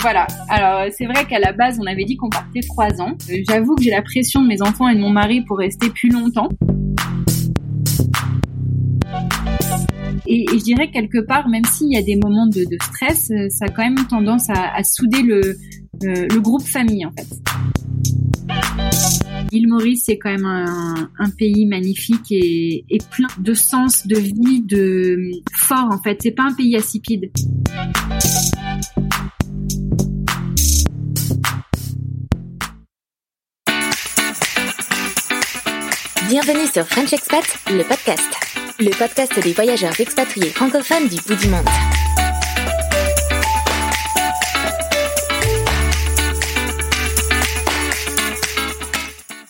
Voilà. Alors c'est vrai qu'à la base on avait dit qu'on partait trois ans. Euh, J'avoue que j'ai la pression de mes enfants et de mon mari pour rester plus longtemps. Et, je dirais quelque part, même s'il y a des moments de, stress, euh, ça a quand même tendance à, souder le, euh, groupe famille en fait. L'île Maurice, c'est quand même un, pays magnifique et, et plein de sens, de vie, de fort en fait. C'est pas un pays insipide. Bienvenue sur French Expat, le podcast. Le podcast des voyageurs expatriés francophones du bout du monde.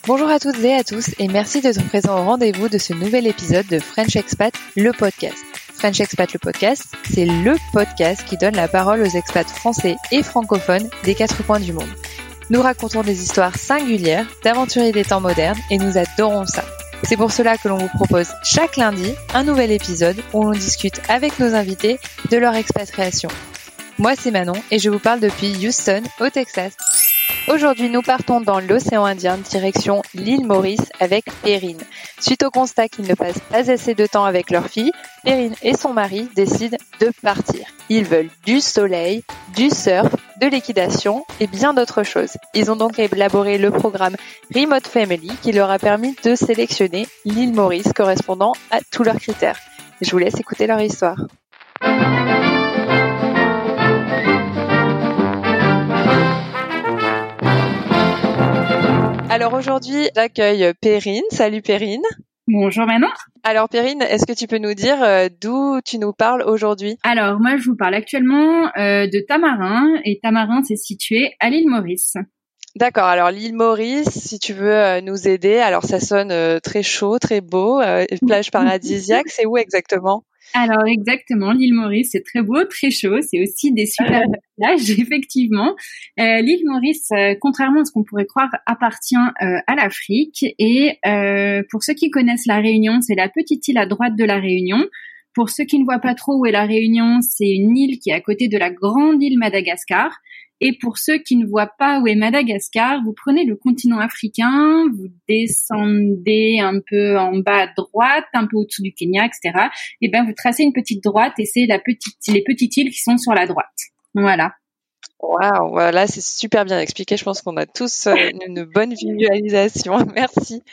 Bonjour à toutes et à tous et merci d'être présents au rendez-vous de ce nouvel épisode de French Expat, le podcast. French Expat, le podcast, c'est le podcast qui donne la parole aux expats français et francophones des quatre coins du monde. Nous racontons des histoires singulières d'aventuriers des temps modernes et nous adorons ça. C'est pour cela que l'on vous propose chaque lundi un nouvel épisode où l'on discute avec nos invités de leur expatriation. Moi c'est Manon et je vous parle depuis Houston au Texas. Aujourd'hui, nous partons dans l'océan Indien direction l'île Maurice avec Perrine. Suite au constat qu'ils ne passent pas assez de temps avec leur fille, Perrine et son mari décident de partir. Ils veulent du soleil, du surf, de l'équitation et bien d'autres choses. Ils ont donc élaboré le programme Remote Family qui leur a permis de sélectionner l'île Maurice correspondant à tous leurs critères. Je vous laisse écouter leur histoire. Alors aujourd'hui, j'accueille Perrine. Salut Perrine. Bonjour Manon. Alors Perrine, est-ce que tu peux nous dire euh, d'où tu nous parles aujourd'hui? Alors moi je vous parle actuellement euh, de Tamarin et Tamarin c'est situé à l'île Maurice. D'accord, alors l'île Maurice, si tu veux euh, nous aider, alors ça sonne très chaud, très beau, plage paradisiaque, c'est où exactement? Alors exactement, l'île Maurice c'est très beau, très chaud, c'est aussi des super plages effectivement. Euh, l'île Maurice, euh, contrairement à ce qu'on pourrait croire, appartient euh, à l'Afrique et euh, pour ceux qui connaissent la Réunion, c'est la petite île à droite de la Réunion. Pour ceux qui ne voient pas trop où est la Réunion, c'est une île qui est à côté de la grande île Madagascar. Et pour ceux qui ne voient pas où est Madagascar, vous prenez le continent africain, vous descendez un peu en bas à droite, un peu au-dessous du Kenya, etc. Et ben vous tracez une petite droite et c'est la petite, les petites îles qui sont sur la droite. Voilà. Waouh, voilà, c'est super bien expliqué. Je pense qu'on a tous euh, une, une bonne visualisation. Merci.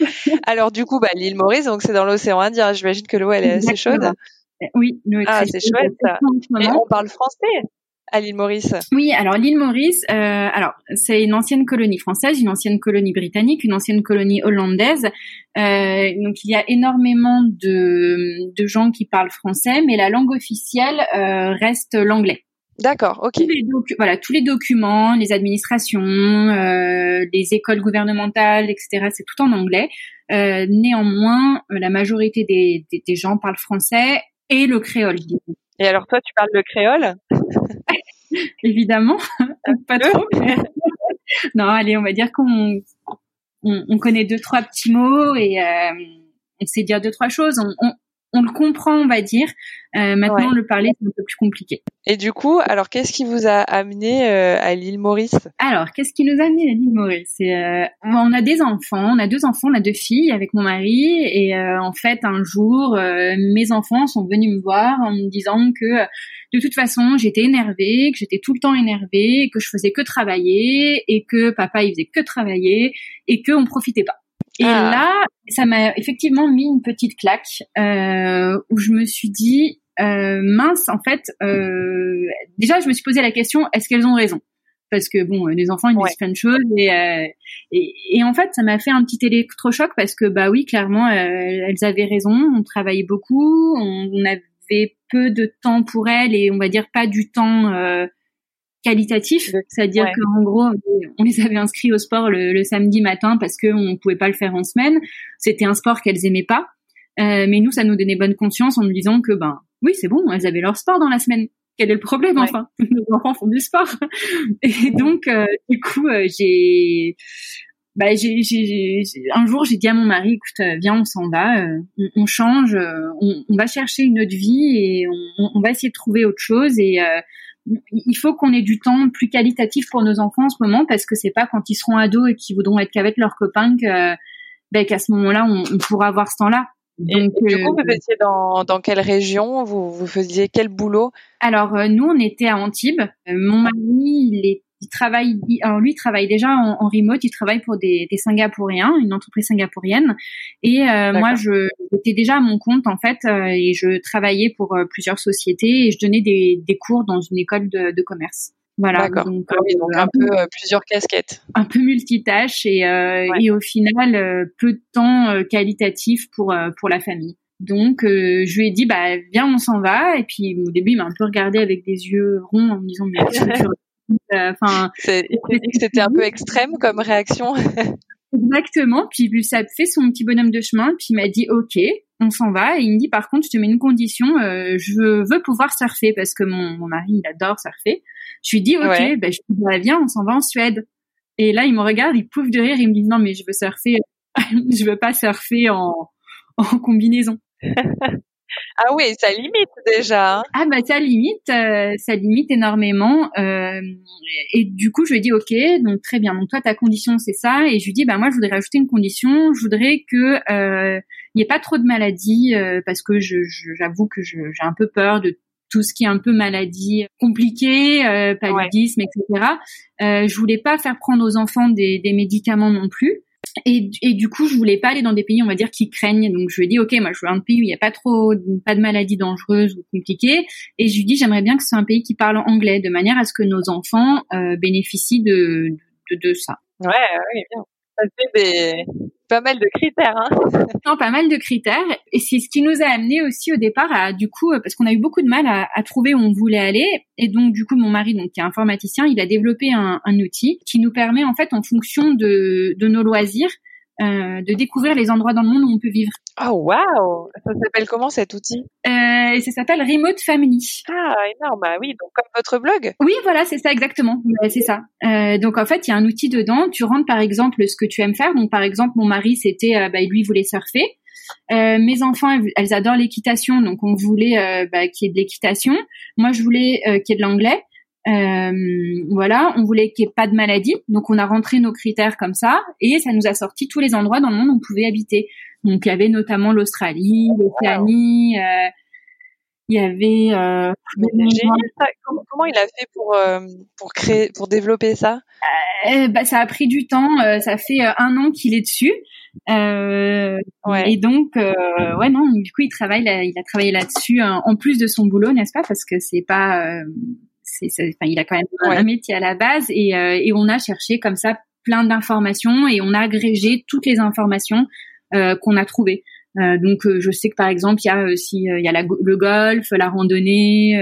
Alors du coup, bah, l'île Maurice, donc c'est dans l'océan Indien. J'imagine que l'eau elle est assez chaude. Oui, nous, Ah, c'est chouette, ça. on parle français à l'île Maurice. Oui, alors l'île Maurice, euh, alors c'est une ancienne colonie française, une ancienne colonie britannique, une ancienne colonie hollandaise. Euh, donc il y a énormément de, de gens qui parlent français, mais la langue officielle euh, reste l'anglais. D'accord, ok. Tous les docu- voilà, tous les documents, les administrations, euh, les écoles gouvernementales, etc. C'est tout en anglais. Euh, néanmoins, euh, la majorité des, des, des gens parlent français et le créole, Et alors toi, tu parles le créole? Évidemment. Pas non, allez, on va dire qu'on on, on connaît deux trois petits mots et euh, on sait dire deux trois choses. On, on, on le comprend, on va dire. Euh, maintenant, Ouais. le parler, c'est un peu plus compliqué. Et du coup, alors qu'est-ce qui vous a amené euh, à l'île Maurice? Alors, qu'est-ce qui nous a amené à l'île Maurice? C'est, euh, On a des enfants, on a deux enfants, on a deux filles avec mon mari. Et euh, en fait, un jour, euh, mes enfants sont venus me voir en me disant que euh, de toute façon, j'étais énervée, que j'étais tout le temps énervée, que je faisais que travailler et que papa il faisait que travailler et que on profitait pas. Et Ah. là, ça m'a effectivement mis une petite claque euh, où je me suis dit euh, mince, en fait, euh, déjà je me suis posé la question est-ce qu'elles ont raison? Parce que bon, les enfants ils Ouais. disent plein de choses et, euh, et et en fait ça m'a fait un petit électrochoc parce que bah oui clairement euh, elles avaient raison, on travaillait beaucoup, on, on avait peu de temps pour elles et on va dire pas du temps euh, qualitatif, c'est-à-dire ouais. qu'en gros on les avait inscrits au sport le, le samedi matin parce qu'on pouvait pas le faire en semaine. C'était un sport qu'elles aimaient pas, Euh, mais nous ça nous donnait bonne conscience en nous disant que ben oui c'est bon, elles avaient leur sport dans la semaine. Quel est le problème Ouais. enfin? Nos enfants font du sport. Et donc euh, du coup euh, j'ai bah, j'ai, j'ai, j'ai- un jour, j'ai dit à mon mari, écoute, euh, viens, on s'en va, euh, on, on change, euh, on, on va chercher une autre vie et on, on va essayer de trouver autre chose. Et euh, il faut qu'on ait du temps plus qualitatif pour nos enfants en ce moment parce que c'est pas quand ils seront ados et qu'ils voudront être qu'avec leurs copains que, ben, qu'à ce moment-là, on, on pourra avoir ce temps-là. Et, Donc, et du coup, euh, vous étiez dans, dans quelle région? Vous, vous faisiez quel boulot? Alors euh, nous, on était à Antibes. Euh, mon mari, il, est, il travaille, il- alors lui, il travaille déjà en, en remote. Il travaille pour des, des Singapouriens, une entreprise singapourienne. Et euh, moi, je j'étais déjà à mon compte en fait, euh, et je travaillais pour euh, plusieurs sociétés et je donnais des, des cours dans une école de, de commerce. Voilà. D'accord. Donc, Ah oui, donc euh, un peu euh, plusieurs casquettes. un peu multitâche et, euh, Ouais. et au final euh, peu de temps euh, qualitatif pour euh, pour la famille. Donc euh, je lui ai dit bah viens on s'en va et puis au début il m'a un peu regardé avec des yeux ronds en me disant mais tu enfin C'est- Il s'est dit que c'était un peu extrême comme réaction. exactement. Puis ça fait son petit bonhomme de chemin puis il m'a dit ok on s'en va. Et il me dit par contre je te mets une condition euh, je veux pouvoir surfer parce que mon, mon mari il adore surfer. Je lui dis ok Ouais. ben je dis viens on s'en va en Suède. Et là il me regarde il pouffe de rire il me dit non mais je veux surfer je veux pas surfer en en combinaison Ah oui, ça limite déjà. hein. ah bah ça limite euh, ça limite énormément euh, et du coup je lui ai dit ok donc très bien donc toi ta condition c'est ça et je lui dis bah moi je voudrais rajouter une condition je voudrais que euh, il y ait pas trop de maladies euh, parce que je j'avoue que j'ai un peu peur de tout ce qui est un peu maladie compliquée, euh, paludisme, etc. Euh, je voulais pas faire prendre aux enfants des, des médicaments non plus. Et, du coup, je voulais pas aller dans des pays, on va dire, qui craignent. Donc, je lui ai dit, OK, moi, je veux un pays où il n'y a pas trop, pas de maladies dangereuses ou compliquées. Et je lui ai dit, j'aimerais bien que ce soit un pays qui parle anglais, de manière à ce que nos enfants euh, bénéficient de, de, de ça. Ouais, oui, bien. Ça fait des pas mal de critères. Hein. Non, pas mal de critères. Et c'est ce qui nous a amené aussi au départ à, du coup, euh, parce qu'on a eu beaucoup de mal à, à trouver où on voulait aller. Et donc, du coup, mon mari, donc, qui est informaticien, il a développé un, un outil qui nous permet, en fait, en fonction de, de nos loisirs, euh, de découvrir les endroits dans le monde où on peut vivre. Oh waouh Ça s'appelle comment cet outil? Euh, et ça s'appelle Remote Family. Ah énorme. Ah oui, donc comme votre blog. Oui, voilà, c'est ça exactement. C'est ça. Euh, donc en fait, il y a un outil dedans. Tu rentres par exemple ce que tu aimes faire. Donc par exemple, mon mari, c'était, euh, bah, lui, il voulait surfer. Euh, mes enfants, elles, adorent l'équitation, donc on voulait bah, qu'il y ait de l'équitation. Moi, je voulais euh, qu'il y ait de l'anglais. Euh, voilà, on voulait qu'il n'y ait pas de maladie, donc on a rentré nos critères comme ça, et ça nous a sorti tous les endroits dans le monde où on pouvait habiter. Donc il y avait notamment l'Australie, l'Océanie, euh, il y avait euh, ça. Comment, comment il a fait pour euh, pour créer pour développer ça? Euh, bah, ça a pris du temps. euh, ça fait un an qu'il est dessus. Euh, Ouais. Et donc, euh, ouais, non, du coup, il travaille, là, il a travaillé là-dessus en plus de son boulot, n'est-ce pas? Parce que c'est pas, euh, enfin, il a quand même un- Ouais. un métier à la base et, euh, et on a cherché comme ça plein d'informations et on a agrégé toutes les informations euh, qu'on a trouvées. Euh, donc, euh, je sais que par exemple, il y a euh, si euh, il y a la le golf, la randonnée.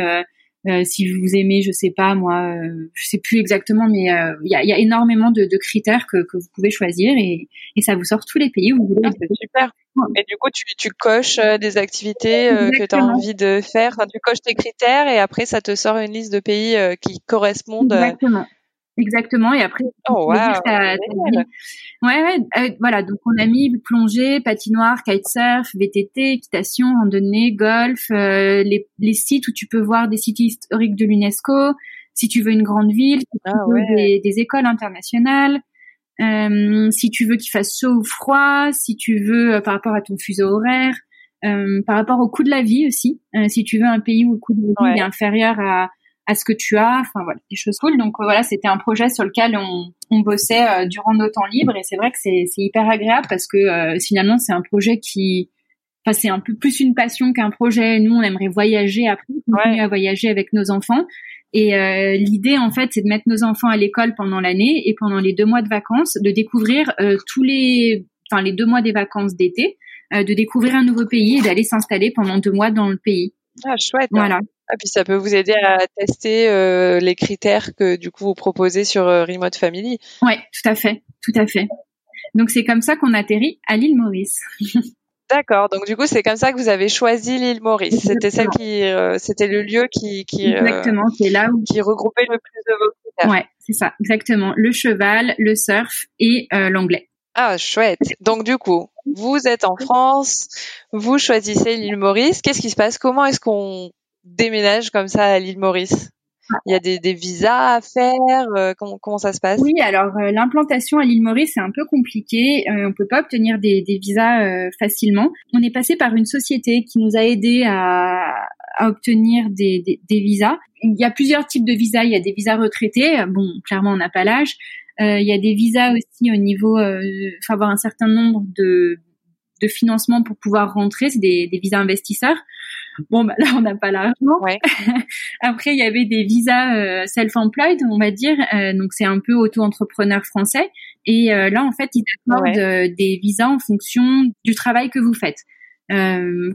Euh, euh, si vous aimez, je sais pas moi, euh, je sais plus exactement, mais euh, il y, a, y a énormément de, de critères que, que vous pouvez choisir et, et ça vous sort tous les pays où vous voulez. Ah, super. Et du coup, tu, tu coches euh, des activités euh, que tu as envie de faire. Enfin, tu coches tes critères et après, ça te sort une liste de pays euh, qui correspondent. euh, Exactement. Exactement. Et après, Oh vie. Ouais, ouais. euh, voilà. Donc, on a mis plongée, patinoire, kitesurf, VTT, équitation, randonnée, golf, euh, les, les sites où tu peux voir des sites historiques de l'UNESCO. Si tu veux une grande ville, si tu Ah veux ouais. des, des écoles internationales. Euh, si tu veux qu'il fasse chaud ou froid, si tu veux euh, par rapport à ton fuseau horaire, euh, par rapport au coût de la vie aussi. Euh, si tu veux un pays où le coût de la vie Ouais. est inférieur à, à ce que tu as. Enfin voilà, des choses cool. Donc voilà, c'était un projet sur lequel on, on bossait durant nos temps libres et c'est vrai que c'est hyper agréable parce que finalement c'est un projet qui Enfin, c'est un peu plus une passion qu'un projet. Nous, on aimerait voyager après, continuer à voyager avec nos enfants. Et euh, l'idée, en fait, c'est de mettre nos enfants à l'école pendant l'année et pendant les deux mois de vacances, de découvrir euh, tous les, enfin les deux mois des vacances d'été, euh, de découvrir un nouveau pays et d'aller s'installer pendant deux mois dans le pays. Ah chouette. Hein. Voilà. Ah, puis ça peut vous aider à tester les critères que du coup vous proposez sur Remote Family. Ouais, tout à fait, tout à fait. Donc c'est comme ça qu'on atterrit à l'île Maurice. D'accord. Donc du coup, c'est comme ça que vous avez choisi l'île Maurice. C'était celle qui, euh, c'était le lieu qui, qui euh, exactement, c'est là où qui regroupait le plus de vos critères. Ouais, c'est ça, exactement. Le cheval, le surf et euh, l'anglais. Ah, chouette. Donc du coup, vous êtes en France, vous choisissez l'île Maurice. Qu'est-ce qui se passe? Comment est-ce qu'on déménage comme ça à l'île Maurice il y a des, des visas à faire euh, comment, comment, ça se passe? Oui, alors euh, l'implantation à l'île Maurice c'est un peu compliqué. Euh, on peut pas obtenir des, des visas euh, facilement. On est passé par une société qui nous a aidé à, à obtenir des, des, visas. Il y a plusieurs types de visas. Il y a des visas retraités. Bon, clairement on n'a pas l'âge. il y a des visas aussi au niveau, faut avoir un certain nombre de de financement pour pouvoir rentrer, c'est des visas investisseurs. Bon, bah, là, on n'a pas l'argent. Ouais. Après, il y avait des visas euh, self-employed, on va dire. Euh, donc, c'est un peu auto-entrepreneur français. Et euh, là, en fait, ils accordent des visas en fonction du travail que vous faites.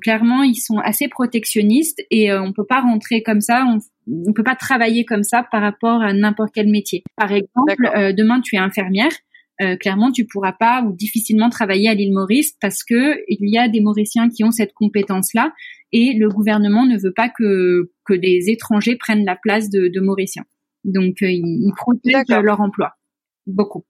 clairement, ils sont assez protectionnistes et on peut pas rentrer comme ça. On, on peut pas travailler comme ça par rapport à n'importe quel métier. Par exemple, demain, tu es infirmière. Euh, clairement tu pourras pas ou difficilement travailler à l'île Maurice parce que il y a des Mauriciens qui ont cette compétence là et le gouvernement ne veut pas que que des étrangers prennent la place de, de Mauriciens. Donc euh, ils, protègent leur emploi beaucoup.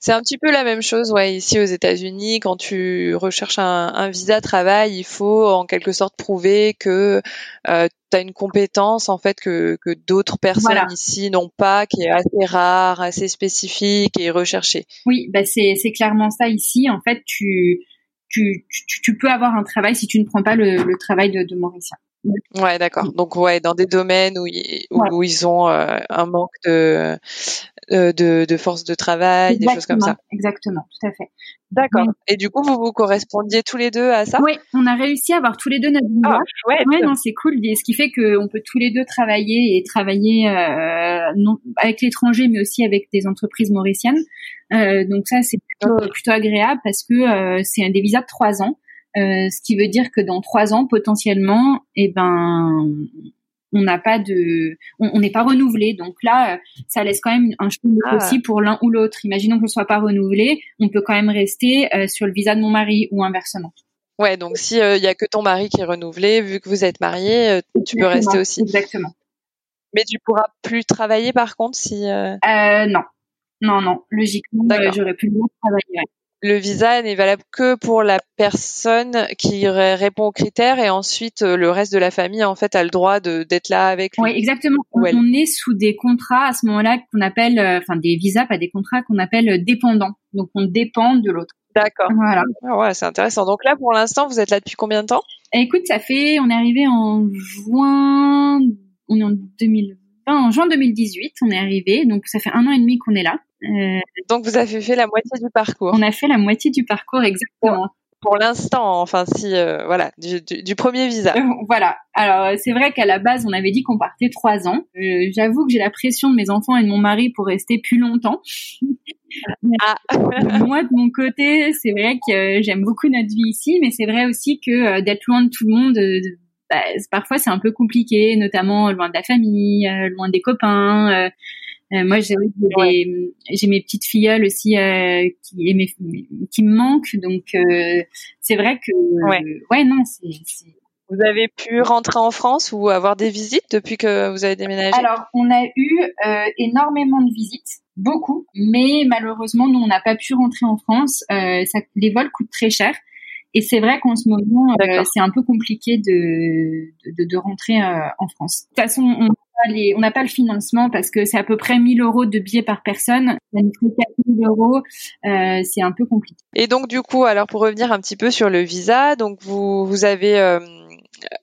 C'est un petit peu la même chose, ouais, ici aux États-Unis, quand tu recherches un, un, visa travail, il faut en quelque sorte prouver que euh, tu as une compétence en fait que, que d'autres personnes ici n'ont pas, qui est assez rare, assez spécifique et recherchée. Oui, bah c'est clairement ça ici. En fait, tu, tu, tu, tu, peux avoir un travail si tu ne prends pas le, le travail de, de Mauricien. Ouais, d'accord. Donc ouais, dans des domaines où ils, où, ils ont euh, un manque de, euh, de, de force de travail, des choses comme ça. Exactement, tout à fait. D'accord. Et du coup, vous vous correspondiez tous les deux à ça? Oui, on a réussi à avoir tous les deux notre visa. Ah, chouette. Ouais, non, c'est cool. Ce qui fait qu'on peut tous les deux travailler et travailler euh, non, avec l'étranger, mais aussi avec des entreprises mauriciennes. Donc ça, c'est plutôt, plutôt agréable parce que c'est des visas de trois ans. Euh, ce qui veut dire que dans trois ans, potentiellement, eh ben, on n'a pas de, on n'est pas renouvelé. Donc là, euh, ça laisse quand même un chemin ah. aussi pour l'un ou l'autre. Imaginons que ne soit pas renouvelé, on peut quand même rester euh, sur le visa de mon mari ou inversement. Ouais, donc si il y a que ton mari qui est renouvelé, vu que vous êtes marié, tu peux rester aussi. Exactement. Mais tu pourras plus travailler par contre si. non, non, non. Logiquement, j'aurais plus le travailler le visa n'est valable que pour la personne qui répond aux critères et ensuite euh, le reste de la famille en fait a le droit d'être là avec lui. Oui, exactement. On, est sous des contrats à ce moment-là qu'on appelle, euh, enfin des visas, pas des contrats qu'on appelle dépendants. Donc on dépend de l'autre. D'accord. Voilà. Ah ouais, c'est intéressant. Donc là, pour l'instant, vous êtes là depuis combien de temps? Écoute, ça fait, on est arrivé en juin, on est en 2020, en juin 2018, on est arrivé. Donc ça fait un an et demi qu'on est là. Euh, Donc vous avez fait la moitié du parcours. On a fait la moitié du parcours exactement. Pour, l'instant, enfin si euh, voilà du, du, premier visa. Euh, voilà. Alors c'est vrai qu'à la base on avait dit qu'on partait trois ans. J'avoue que j'ai la pression de mes enfants et de mon mari pour rester plus longtemps. ah. Moi de mon côté, c'est vrai que j'aime beaucoup notre vie ici, mais c'est vrai aussi que d'être loin de tout le monde. Bah, parfois c'est un peu compliqué, notamment loin de la famille, loin des copains. Euh, moi, j'ai j'ai mes petites filleules aussi euh, qui qui me manquent, donc euh, c'est vrai que ouais, ouais non, c'est vous avez pu rentrer en France ou avoir des visites depuis que vous avez déménagé? Alors, on a eu euh, énormément de visites, beaucoup, mais malheureusement, nous, on n'a pas pu rentrer en France. Euh, ça, les vols coûtent très cher. Et c'est vrai qu'en ce moment, euh, c'est un peu compliqué de, de, de rentrer en France. De toute façon, on n'a pas le financement parce que c'est à peu près 1000 euros de billets par personne. Ça nous fait 4000 euros. Euh, c'est un peu compliqué. Et donc, du coup, alors pour revenir un petit peu sur le visa, donc vous, vous avez,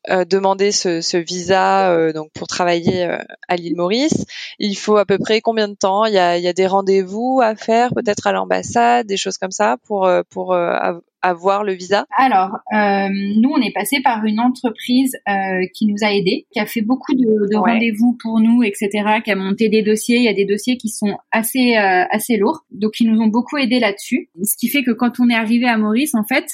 euh, demander ce, ce visa donc pour travailler à l'île Maurice, il faut à peu près combien de temps? Il y a, il y a des rendez-vous à faire, peut-être à l'ambassade, des choses comme ça pour pour avoir le visa? Alors, euh, nous, on est passé par une entreprise euh, qui nous a aidés, qui a fait beaucoup de, de rendez-vous pour nous, etc., qui a monté des dossiers. Il y a des dossiers qui sont assez euh, assez lourds, donc ils nous ont beaucoup aidés là-dessus. Ce qui fait que quand on est arrivé à Maurice, en fait,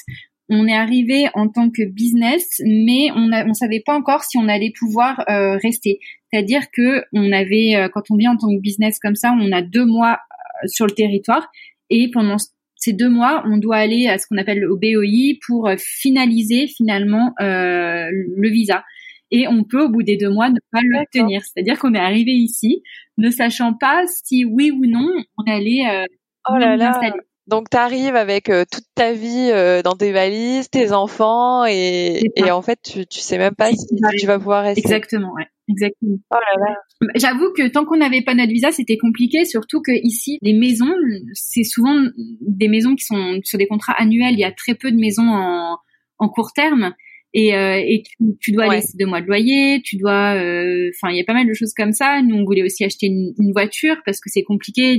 on est arrivé en tant que business, mais on on savait pas encore si on allait pouvoir euh, rester. C'est-à-dire que on avait, euh, quand on vient en tant que business comme ça, on a deux mois sur le territoire et pendant ces deux mois, on doit aller à ce qu'on appelle au BOI pour euh, finaliser finalement euh, le visa. Et on peut, au bout des deux mois, ne pas l'obtenir. C'est-à-dire qu'on est arrivé ici, ne sachant pas si oui ou non on allait euh, oh là là. Donc tu arrives avec euh, toute ta vie dans tes valises, tes enfants, et, et en fait tu, tu sais même pas si tu vas pouvoir rester. Exactement, ouais. Exactement. Oh là là. J'avoue que tant qu'on n'avait pas notre visa, c'était compliqué, surtout que ici, les maisons, c'est souvent des maisons qui sont sur des contrats annuels. Il y a très peu de maisons en, en court terme. Et, euh, et tu, tu, dois laisser deux mois de loyer, tu dois, euh, enfin, il y a pas mal de choses comme ça. Nous, on voulait aussi acheter une, une voiture parce que c'est compliqué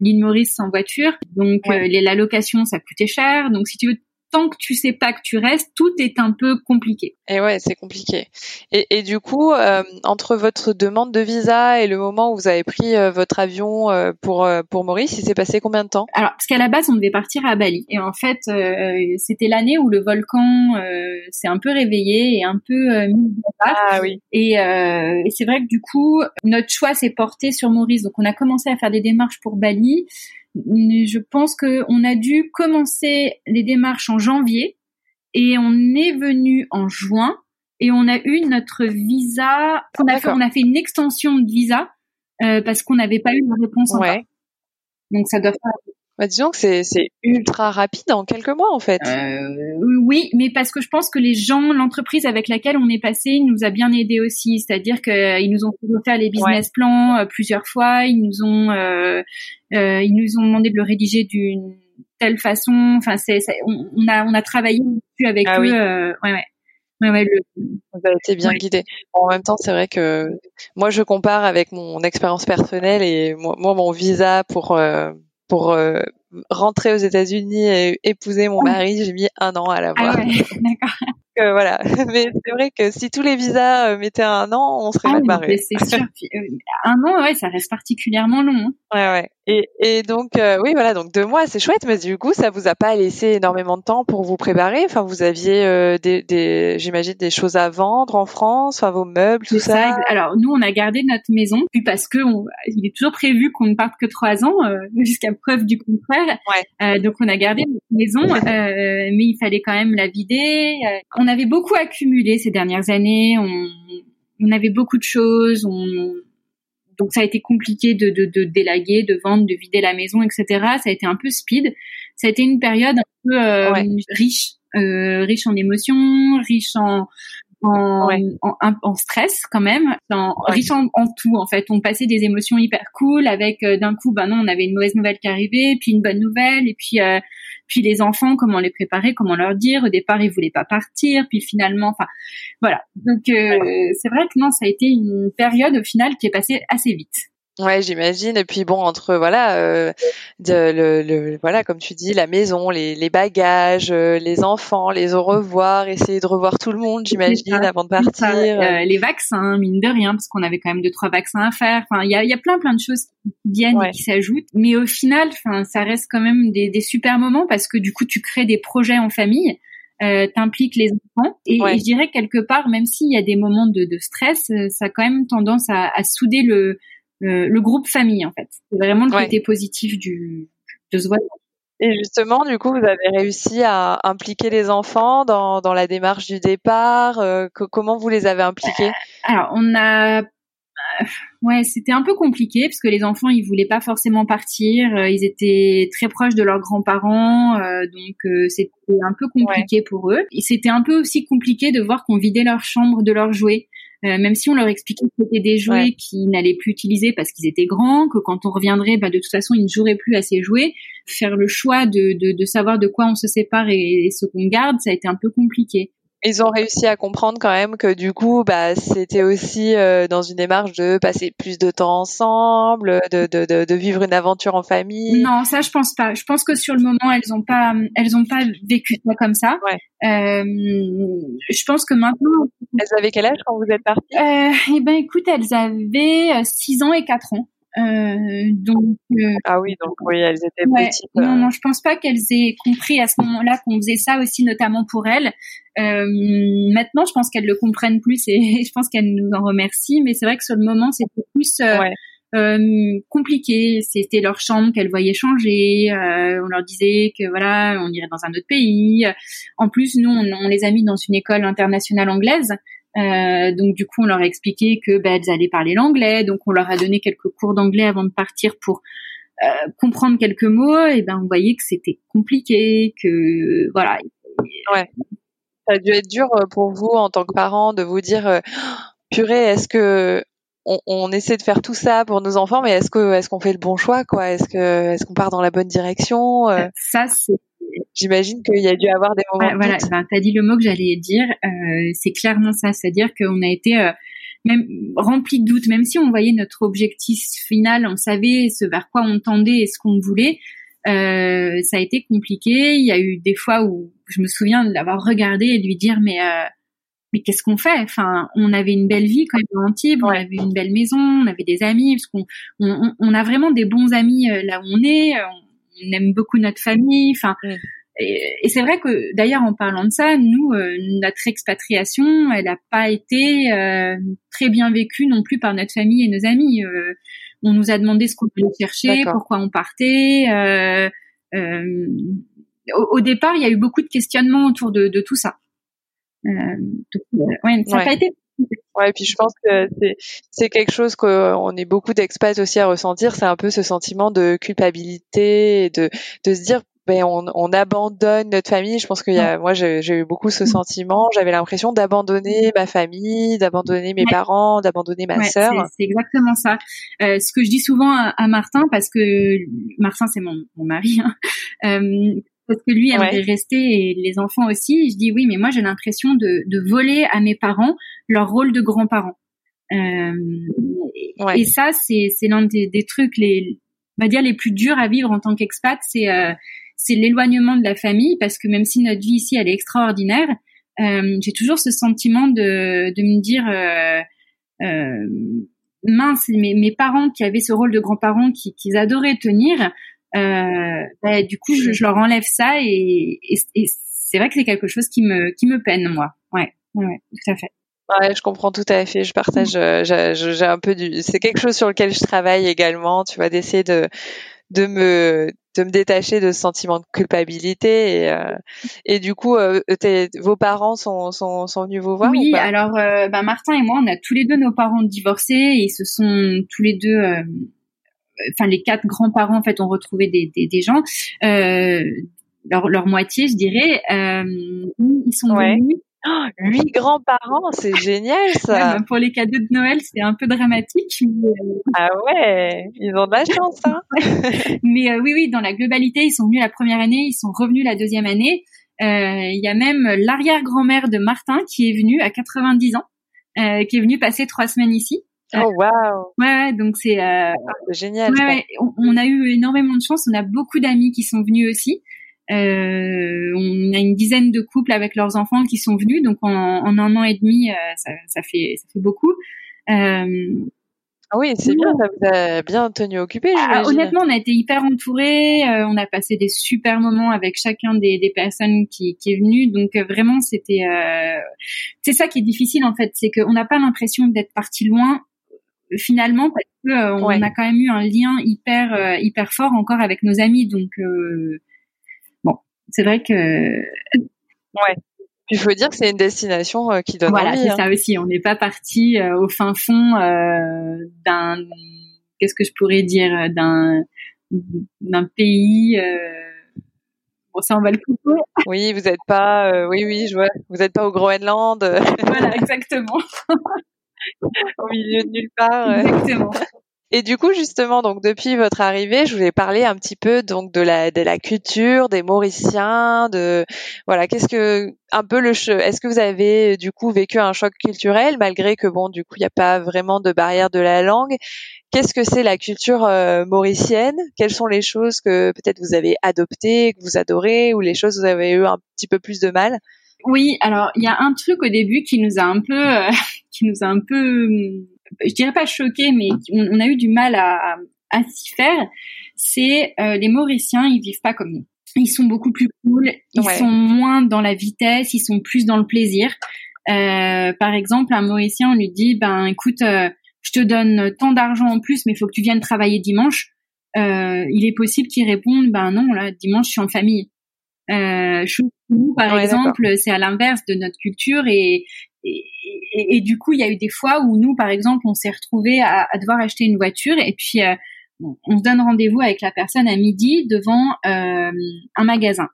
l'île Maurice sans voiture, donc euh, les, la location ça coûtait cher. Donc si tu veux tant que tu sais pas que tu restes, tout est un peu compliqué. Et ouais, c'est compliqué. Et, et, du coup, euh, entre votre demande de visa et le moment où vous avez pris euh, votre avion euh, pour pour Maurice, il s'est passé combien de temps? Alors, parce qu'à la base, on devait partir à Bali, et en fait, c'était l'année où le volcan s'est un peu réveillé et un peu mis Ah oui. Et, et c'est vrai que du coup, notre choix s'est porté sur Maurice. Donc, on a commencé à faire des démarches pour Bali je pense qu'on a dû commencer les démarches en janvier et on est venu en juin et on a eu notre visa. On a fait, on a fait une extension de visa euh, parce qu'on n'avait pas eu de réponse encore. Donc ça doit faire bah, disons que c'est, c'est ultra rapide en quelques mois en fait. Euh, oui, mais parce que je pense que les gens, l'entreprise avec laquelle on est passé nous a bien aidé aussi. C'est-à-dire qu'ils nous ont fait les business plans euh, plusieurs fois. Ils nous ont, euh, euh, ils nous ont demandé de le rédiger d'une telle façon. Enfin, c'est, on, a, on a travaillé avec ah eux. Euh, ouais, ouais. Ouais, ouais, le... Vous avez été bien guidé. En même temps, c'est vrai que moi, je compare avec mon expérience personnelle et moi, moi mon visa pour euh, pour euh, rentrer aux États-Unis et épouser mon mari, j'ai mis un an à l'avoir. Ah ouais, d'accord voilà. Mais c'est vrai que si tous les visas euh, mettaient un an, on serait ah, mal C'est sûr. Euh, un an, ouais, ça reste particulièrement long. Hein. Ouais, ouais. Et, et donc, euh, oui, voilà, donc deux mois, c'est chouette, mais du coup, ça vous a pas laissé énormément de temps pour vous préparer? Enfin, vous aviez des, des j'imagine, des choses à vendre en France, enfin vos meubles, tout ça. Alors, nous, on a gardé notre maison, puis parce que il est toujours prévu qu'on ne parte que trois ans, jusqu'à preuve du contraire. Ouais. donc, on a gardé notre maison, mais il fallait quand même la vider. on on avait beaucoup accumulé ces dernières années. On, avait beaucoup de choses. Donc ça a été compliqué de, de, délaguer, de vendre, de vider la maison, etc. Ça a été un peu speed. Ça a été une période un peu euh, riche, euh, riche en émotions, riche en en, en, stress quand même, en, riche en, tout en fait. On passait des émotions hyper cool avec euh, d'un coup, ben non, on avait une mauvaise nouvelle qui arrivait, puis une bonne nouvelle, et puis puis les enfants, comment les préparer, comment leur dire? Au départ, ils voulaient pas partir, puis finalement, enfin, voilà. Donc euh, c'est vrai que non, ça a été une période au final qui est passée assez vite. Ouais, j'imagine. Et puis bon, entre voilà, euh, de, le, le, voilà, comme tu dis, la maison, les, les bagages, euh, les enfants, les au revoir, essayer de revoir tout le monde, j'imagine, avant de partir. Euh, les vaccins, mine de rien, parce qu'on avait quand même deux trois vaccins à faire. Enfin, il y a, y a plein plein de choses qui viennent et qui s'ajoutent. Mais au final, enfin, ça reste quand même des, des super moments parce que du coup, tu crées des projets en famille. Euh, t'impliques les enfants et, je dirais quelque part même s'il y a des moments de, de stress euh, ça a quand même tendance à, à souder le le, groupe famille en fait. C'est vraiment le côté positif du de ce voyage. Et justement, du coup, vous avez réussi à impliquer les enfants dans, dans la démarche du départ. Euh, comment vous les avez impliqués? Alors, on a, euh, ouais, c'était un peu compliqué parce que les enfants, ils voulaient pas forcément partir. Euh, ils étaient très proches de leurs grands-parents, donc c'était un peu compliqué pour eux. Et c'était un peu aussi compliqué de voir qu'on vidait leur chambre de leurs jouets. Euh, même si on leur expliquait que c'était des jouets qu'ils n'allaient plus utiliser parce qu'ils étaient grands, que quand on reviendrait, bah, de toute façon, ils ne joueraient plus à ces jouets. Faire le choix de, de, de savoir de quoi on se sépare et, ce qu'on garde, ça a été un peu compliqué. Ils ont réussi à comprendre quand même que du coup, bah, c'était aussi euh, dans une démarche de passer plus de temps ensemble, de, de, de, de, vivre une aventure en famille. Non, ça je pense pas. Je pense que sur le moment, elles ont pas, elles ont pas vécu ça comme ça. Ouais. Euh, je pense que maintenant. Elles avaient quel âge quand vous êtes partie euh, Eh ben, écoute, elles avaient 6 ans et 4 ans. Euh, donc euh, ah oui, donc oui, elles étaient petites. Non, non, je pense pas qu'elles aient compris à ce moment-là qu'on faisait ça aussi, notamment pour elles. Euh, maintenant, je pense qu'elles le comprennent plus et je pense qu'elles nous en remercient. Mais c'est vrai que sur le moment, c'était plus euh, compliqué. C'était leur chambre qu'elles voyaient changer. on leur disait que voilà, on irait dans un autre pays. En plus, nous, on, on les a mis dans une école internationale anglaise. Euh, donc du coup, on leur a expliqué que bah, elles allaient parler l'anglais, donc on leur a donné quelques cours d'anglais avant de partir pour euh, comprendre quelques mots. Et ben, on voyait que c'était compliqué, que voilà. Ouais. Ça a dû être dur euh, pour vous en tant que parent de vous dire, purée, est-ce que on, on, essaie de faire tout ça pour nos enfants, mais est-ce que est-ce qu'on fait le bon choix, quoi? Est-ce que est-ce qu'on part dans la bonne direction Ça, c'est j'imagine qu'il y a dû avoir des moments. voilà, ben, tu as dit le mot que j'allais dire. Euh, c'est clairement ça, c'est-à-dire qu'on a été euh, même rempli de doutes, même si on voyait notre objectif final, on savait ce vers quoi on tendait et ce qu'on voulait. Euh, ça a été compliqué. Il y a eu des fois où je me souviens de l'avoir regardé et de lui dire mais euh, mais qu'est-ce qu'on fait? Enfin, on avait une belle vie quand même Antibes, on avait une belle maison, on avait des amis, parce qu'on on, on, a vraiment des bons amis euh, là où on est. On aime beaucoup notre famille. Enfin, mm. Et, c'est vrai que d'ailleurs en parlant de ça, nous, euh, notre expatriation, elle n'a pas été euh, très bien vécue non plus par notre famille et nos amis. Euh, on nous a demandé ce qu'on voulait chercher, pourquoi on partait. Au, au, départ, il y a eu beaucoup de questionnements autour de, de tout ça. ouais, ça n'a pas été Ouais, et puis je pense que c'est quelque chose qu'on est beaucoup d'expats aussi à ressentir, c'est un peu ce sentiment de culpabilité et de de se dire ben on, on, abandonne notre famille. Je pense y a, moi, j'ai eu beaucoup ce mm. sentiment. J'avais l'impression d'abandonner ma famille, d'abandonner mes parents, d'abandonner ma sœur. C'est exactement ça. Euh, ce que je dis souvent à, Martin, parce que Martin, c'est mon, mon, mari, hein, euh, parce que lui aimerait rester et les enfants aussi. Je dis oui, mais moi, j'ai l'impression de, de, voler à mes parents leur rôle de grands-parents. Euh, et, ça, c'est l'un des, des, trucs les, on va dire les plus durs à vivre en tant qu'expat, c'est euh, c'est l'éloignement de la famille parce que même si notre vie ici elle est extraordinaire, euh, j'ai toujours ce sentiment de, de me dire euh, euh, mince, mes, mes, parents qui avaient ce rôle de grands-parents qu'ils qui adoraient tenir, bah, du coup je, je, leur enlève ça et, et, et c'est vrai que c'est quelque chose qui me qui me peine moi. Ouais, ouais, tout à fait. Ouais, je comprends tout à fait. Je partage. Euh, j'ai un peu du. C'est quelque chose sur lequel je travaille également. Tu vois, d'essayer de de me de me détacher de ce sentiment de culpabilité et, euh, et du coup euh, vos parents sont, sont, sont venus vous voir oui alors euh, bah, Martin et moi on a tous les deux nos parents divorcés et ils se sont tous les deux euh, enfin les quatre grands-parents en fait ont retrouvé des, des, des gens leur, leur moitié je dirais ils sont venus Huit grands-parents, c'est génial ça. Bah, pour les cadeaux de Noël, c'est un peu dramatique. Euh, ah ouais, ils ont de la chance. Hein mais euh, oui, oui, dans la globalité, ils sont venus la première année, ils sont revenus la deuxième année. Euh, il y a même l'arrière-grand-mère de Martin qui est venue à 90 ans, qui est venue passer trois semaines ici. Oh wow. Ouais, donc c'est ah, génial. Ouais, on, on, a eu énormément de chance. On a beaucoup d'amis qui sont venus aussi. Euh, on a une dizaine de couples avec leurs enfants qui sont venus, donc en, en un an et demi, euh, ça, ça, fait ça fait beaucoup. Euh, ah oui, c'est bien, ça vous a bien tenu occupé. Ah, honnêtement, on a été hyper entourés, euh, on a passé des super moments avec chacun des, des personnes qui, qui est venu, donc euh, vraiment c'était, c'est ça qui est difficile en fait, c'est qu'on n'a pas l'impression d'être parti loin finalement parce que on a quand même eu un lien hyper hyper fort encore avec nos amis, donc c'est vrai que. Ouais. Il faut dire que c'est une destination euh, qui donne. Voilà, c'est hein. ça aussi. On n'est pas parti euh, au fin fond euh, d'un. Qu'est-ce que je pourrais dire d'un d'un pays. Bon, ça, on va le couper. Oui, vous n'êtes pas. oui, oui, je vois. Vous n'êtes pas au Groenland. voilà, exactement. au milieu de nulle part. Exactement. Et du coup, justement, donc depuis votre arrivée, je voulais parler un petit peu donc de la de la culture des Mauriciens, de voilà, qu'est-ce que un peu le est-ce que vous avez du coup vécu un choc culturel malgré que bon, du coup, il n'y a pas vraiment de barrière de la langue? Qu'est-ce que c'est la culture euh, mauricienne? Quelles sont les choses que peut-être vous avez adoptées, que vous adorez, ou les choses que vous avez eu un petit peu plus de mal? Oui, alors il y a un truc au début qui nous a un peu, euh, qui nous a un peu je dirais pas choqué, mais on, a eu du mal à, à, s'y faire, c'est euh, les Mauriciens, ils vivent pas comme nous. Ils sont beaucoup plus cool, ils sont moins dans la vitesse, ils sont plus dans le plaisir. Euh, par exemple, un Mauricien, on lui dit, ben écoute, euh, je te donne tant d'argent en plus, mais il faut que tu viennes travailler dimanche. Euh, il est possible qu'il réponde, ben non, là dimanche je suis en famille. Euh, nous, par exemple, c'est à l'inverse de notre culture et, et, et, du coup, il y a eu des fois où nous, par exemple, on s'est retrouvé à, à, devoir acheter une voiture et puis euh, on se donne rendez-vous avec la personne à midi devant euh, un magasin.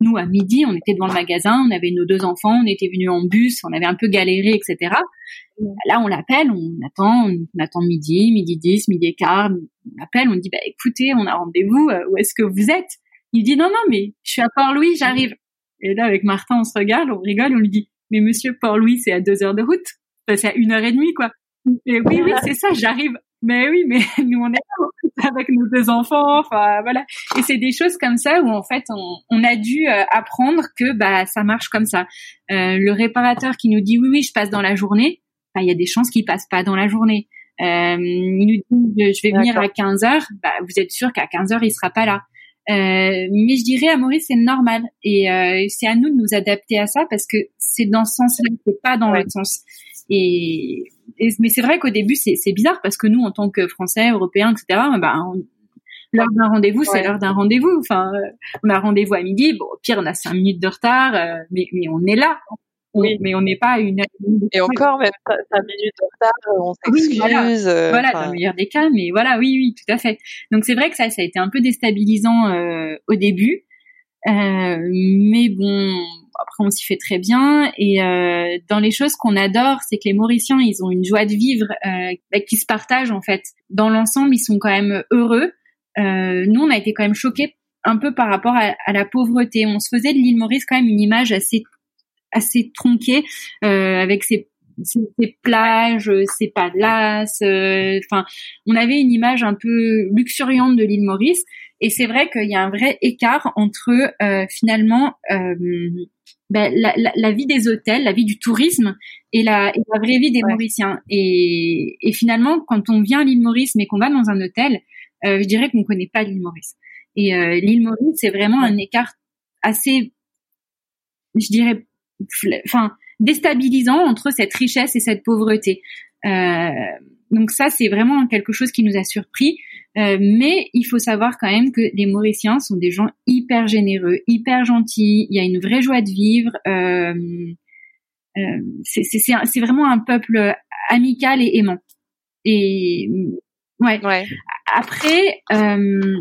Nous, à midi, on était devant le magasin, on avait nos deux enfants, on était venus en bus, on avait un peu galéré, etc. Là, on l'appelle, on attend, on attend midi, midi 10, midi et quart, on l'appelle, on dit, bah, écoutez, on a rendez-vous, euh, où est-ce que vous êtes? Il dit, non, non, mais je suis à Port-Louis, j'arrive. Et là, avec Martin, on se regarde, on rigole, on lui dit, mais monsieur Port-Louis, c'est à deux heures de route. c'est à une heure et demie, quoi. Et oui, oui, c'est ça, j'arrive. Mais oui, mais nous, on est là avec nos deux enfants, enfin, voilà. Et c'est des choses comme ça où, en fait, on, on a dû euh, apprendre que, bah, ça marche comme ça. Euh, le réparateur qui nous dit, oui, oui, je passe dans la journée, bah, il y a des chances qu'il passe pas dans la journée. Euh, il nous dit, je vais venir à 15 heures, bah, vous êtes sûr qu'à 15 heures, il sera pas là. Euh, mais je dirais à Maurice c'est normal et euh, c'est à nous de nous adapter à ça parce que c'est dans ce sens-là, c'est pas dans l'autre sens. Et, mais c'est vrai qu'au début c'est bizarre parce que nous en tant que Français, Européens, etc. Ben l'heure d'un rendez-vous, c'est l'heure d'un rendez-vous. Enfin, euh, on a rendez-vous à midi. Bon, au pire, on a cinq minutes de retard, mais, mais on est là oui. mais on n'est pas une et encore même 5 minutes de retard on s'excuse euh, voilà, dans le meilleur des cas mais voilà oui oui tout à fait. Donc c'est vrai que ça ça a été un peu déstabilisant euh, au début. Euh, mais bon après on s'y fait très bien. Et euh, dans les choses qu'on adore c'est que les Mauriciens ils ont une joie de vivre euh, qui se partagent en fait. Dans l'ensemble ils sont quand même heureux. Nous on a été quand même choqués un peu par rapport à, à, la pauvreté. On se faisait de l'île Maurice quand même une image assez assez tronqué euh, avec ses ses, plages, ses palaces. Euh, enfin, on avait une image un peu luxuriante de l'île Maurice. Et c'est vrai qu'il y a un vrai écart entre euh, finalement ben, la, la, la, vie des hôtels, la vie du tourisme et la, et la vraie vie des Mauriciens. Et, et, finalement, quand on vient à l'île Maurice mais qu'on va dans un hôtel, je dirais qu'on connaît pas l'île Maurice. Et l'île Maurice, c'est vraiment un écart assez, je dirais, enfin déstabilisant entre cette richesse et cette pauvreté. Euh, donc ça, c'est vraiment quelque chose qui nous a surpris. Euh, mais il faut savoir quand même que les Mauriciens sont des gens hyper généreux, hyper gentils. Il y a une vraie joie de vivre. Euh, euh c'est vraiment un peuple amical et aimant. Et ouais. ouais. Après, euh,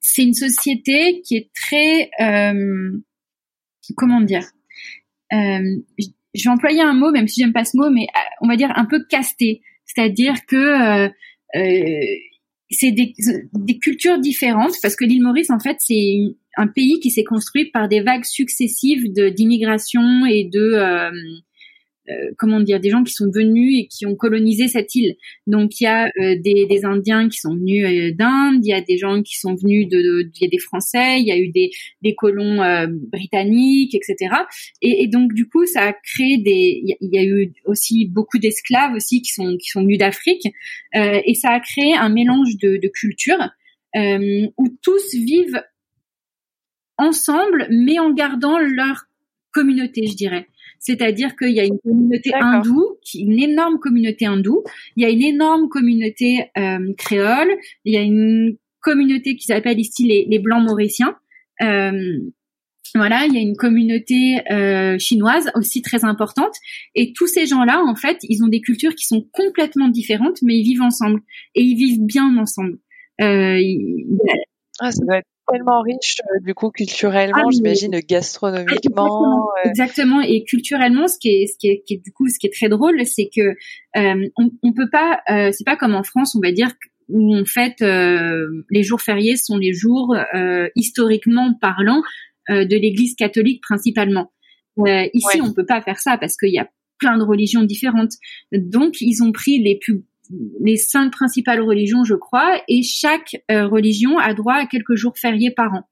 c'est une société qui est très comment dire? euh, je vais employer un mot, même si j'aime pas ce mot, mais euh, on va dire un peu casté. C'est-à-dire que euh, euh, c'est des, des, cultures différentes parce que l'île Maurice, en fait, c'est un pays qui s'est construit par des vagues successives d'immigration et de euh, euh, comment dire, des gens qui sont venus et qui ont colonisé cette île. Donc il y a euh, des, des, Indiens qui sont venus euh, d'Inde, il y a des gens qui sont venus de, il y a des Français, il y a eu des, des colons britanniques, etc. Et, et, donc du coup ça a créé des, il y, a eu aussi beaucoup d'esclaves aussi qui sont qui sont venus d'Afrique et ça a créé un mélange de, de cultures où tous vivent ensemble mais en gardant leur communauté, je dirais. C'est-à-dire qu'il y a une communauté hindoue, une énorme communauté hindoue, il y a une énorme communauté euh, créole, il y a une communauté qui s'appelle ici les, les Blancs Mauriciens. Euh, voilà, il y a une communauté euh, chinoise aussi très importante. Et tous ces gens-là, en fait, ils ont des cultures qui sont complètement différentes, mais ils vivent ensemble. Et ils vivent bien ensemble. Euh, ah, ça doit être tellement riche euh, du coup culturellement, ah, j'imagine gastronomiquement. Euh. Exactement, et culturellement, ce qui est, ce qui est, du coup, ce qui est très drôle, c'est que euh, on, on peut pas, c'est pas comme en France, on va dire où en fait les jours fériés sont les jours historiquement parlant de l'Église catholique principalement. ici, on peut pas faire ça parce qu'il y a plein de religions différentes. Donc, ils ont pris les plus les cinq principales religions, je crois, et chaque religion a droit à quelques jours fériés par an.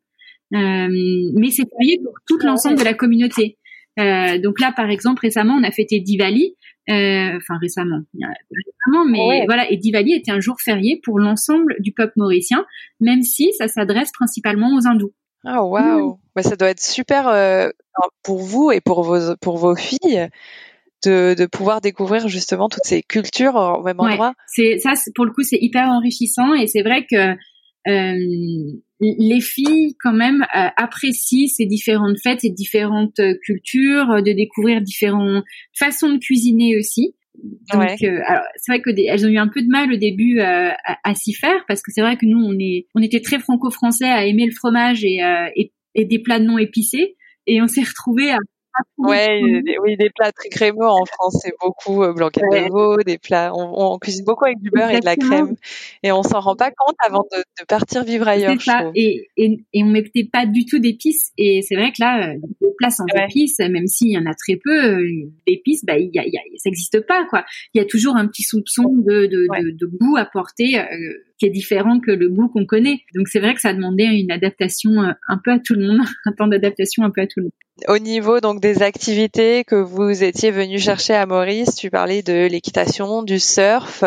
Euh, mais c'est férié pour tout l'ensemble de la communauté. Euh, donc là, par exemple, récemment, on a fêté Diwali. Euh, enfin récemment, récemment, mais voilà. Et Diwali était un jour férié pour l'ensemble du peuple mauricien, même si ça s'adresse principalement aux hindous. Ah waouh, bah, ça doit être super euh, pour vous et pour vos pour vos filles. De, de, pouvoir découvrir justement toutes ces cultures au même endroit. C'est ça, pour le coup, c'est hyper enrichissant et c'est vrai que euh, les filles quand même euh, apprécient ces différentes fêtes, ces différentes euh, cultures, de découvrir différentes façons de cuisiner aussi. Donc, alors c'est vrai que elles ont eu un peu de mal au début à, à s'y faire parce que c'est vrai que nous on est on était très franco-français à aimer le fromage et, et, et des plats non épicés et on s'est retrouvés à Ouais, des, oui, des plats très crémeux en France, c'est beaucoup euh, blanc de veau, des plats. On, on, cuisine beaucoup avec du beurre et de la crème, et on s'en rend pas compte avant de, de partir vivre ailleurs. C'est ça. Et, et, et on mettait pas du tout d'épices, et c'est vrai que là, euh, les plats sans épices, même s'il y en a très peu, euh, d'épices, bah, il y a, y a, ça n'existe pas, quoi. Il y a toujours un petit soupçon de, de, de, de goût apporté. Euh, qui est différent que le goût qu'on connaît. Donc c'est vrai que ça demandait une adaptation un peu à tout le monde, un temps d'adaptation un peu à tout le monde. Au niveau donc des activités que vous étiez venu chercher à Maurice, tu parlais de l'équitation, du surf.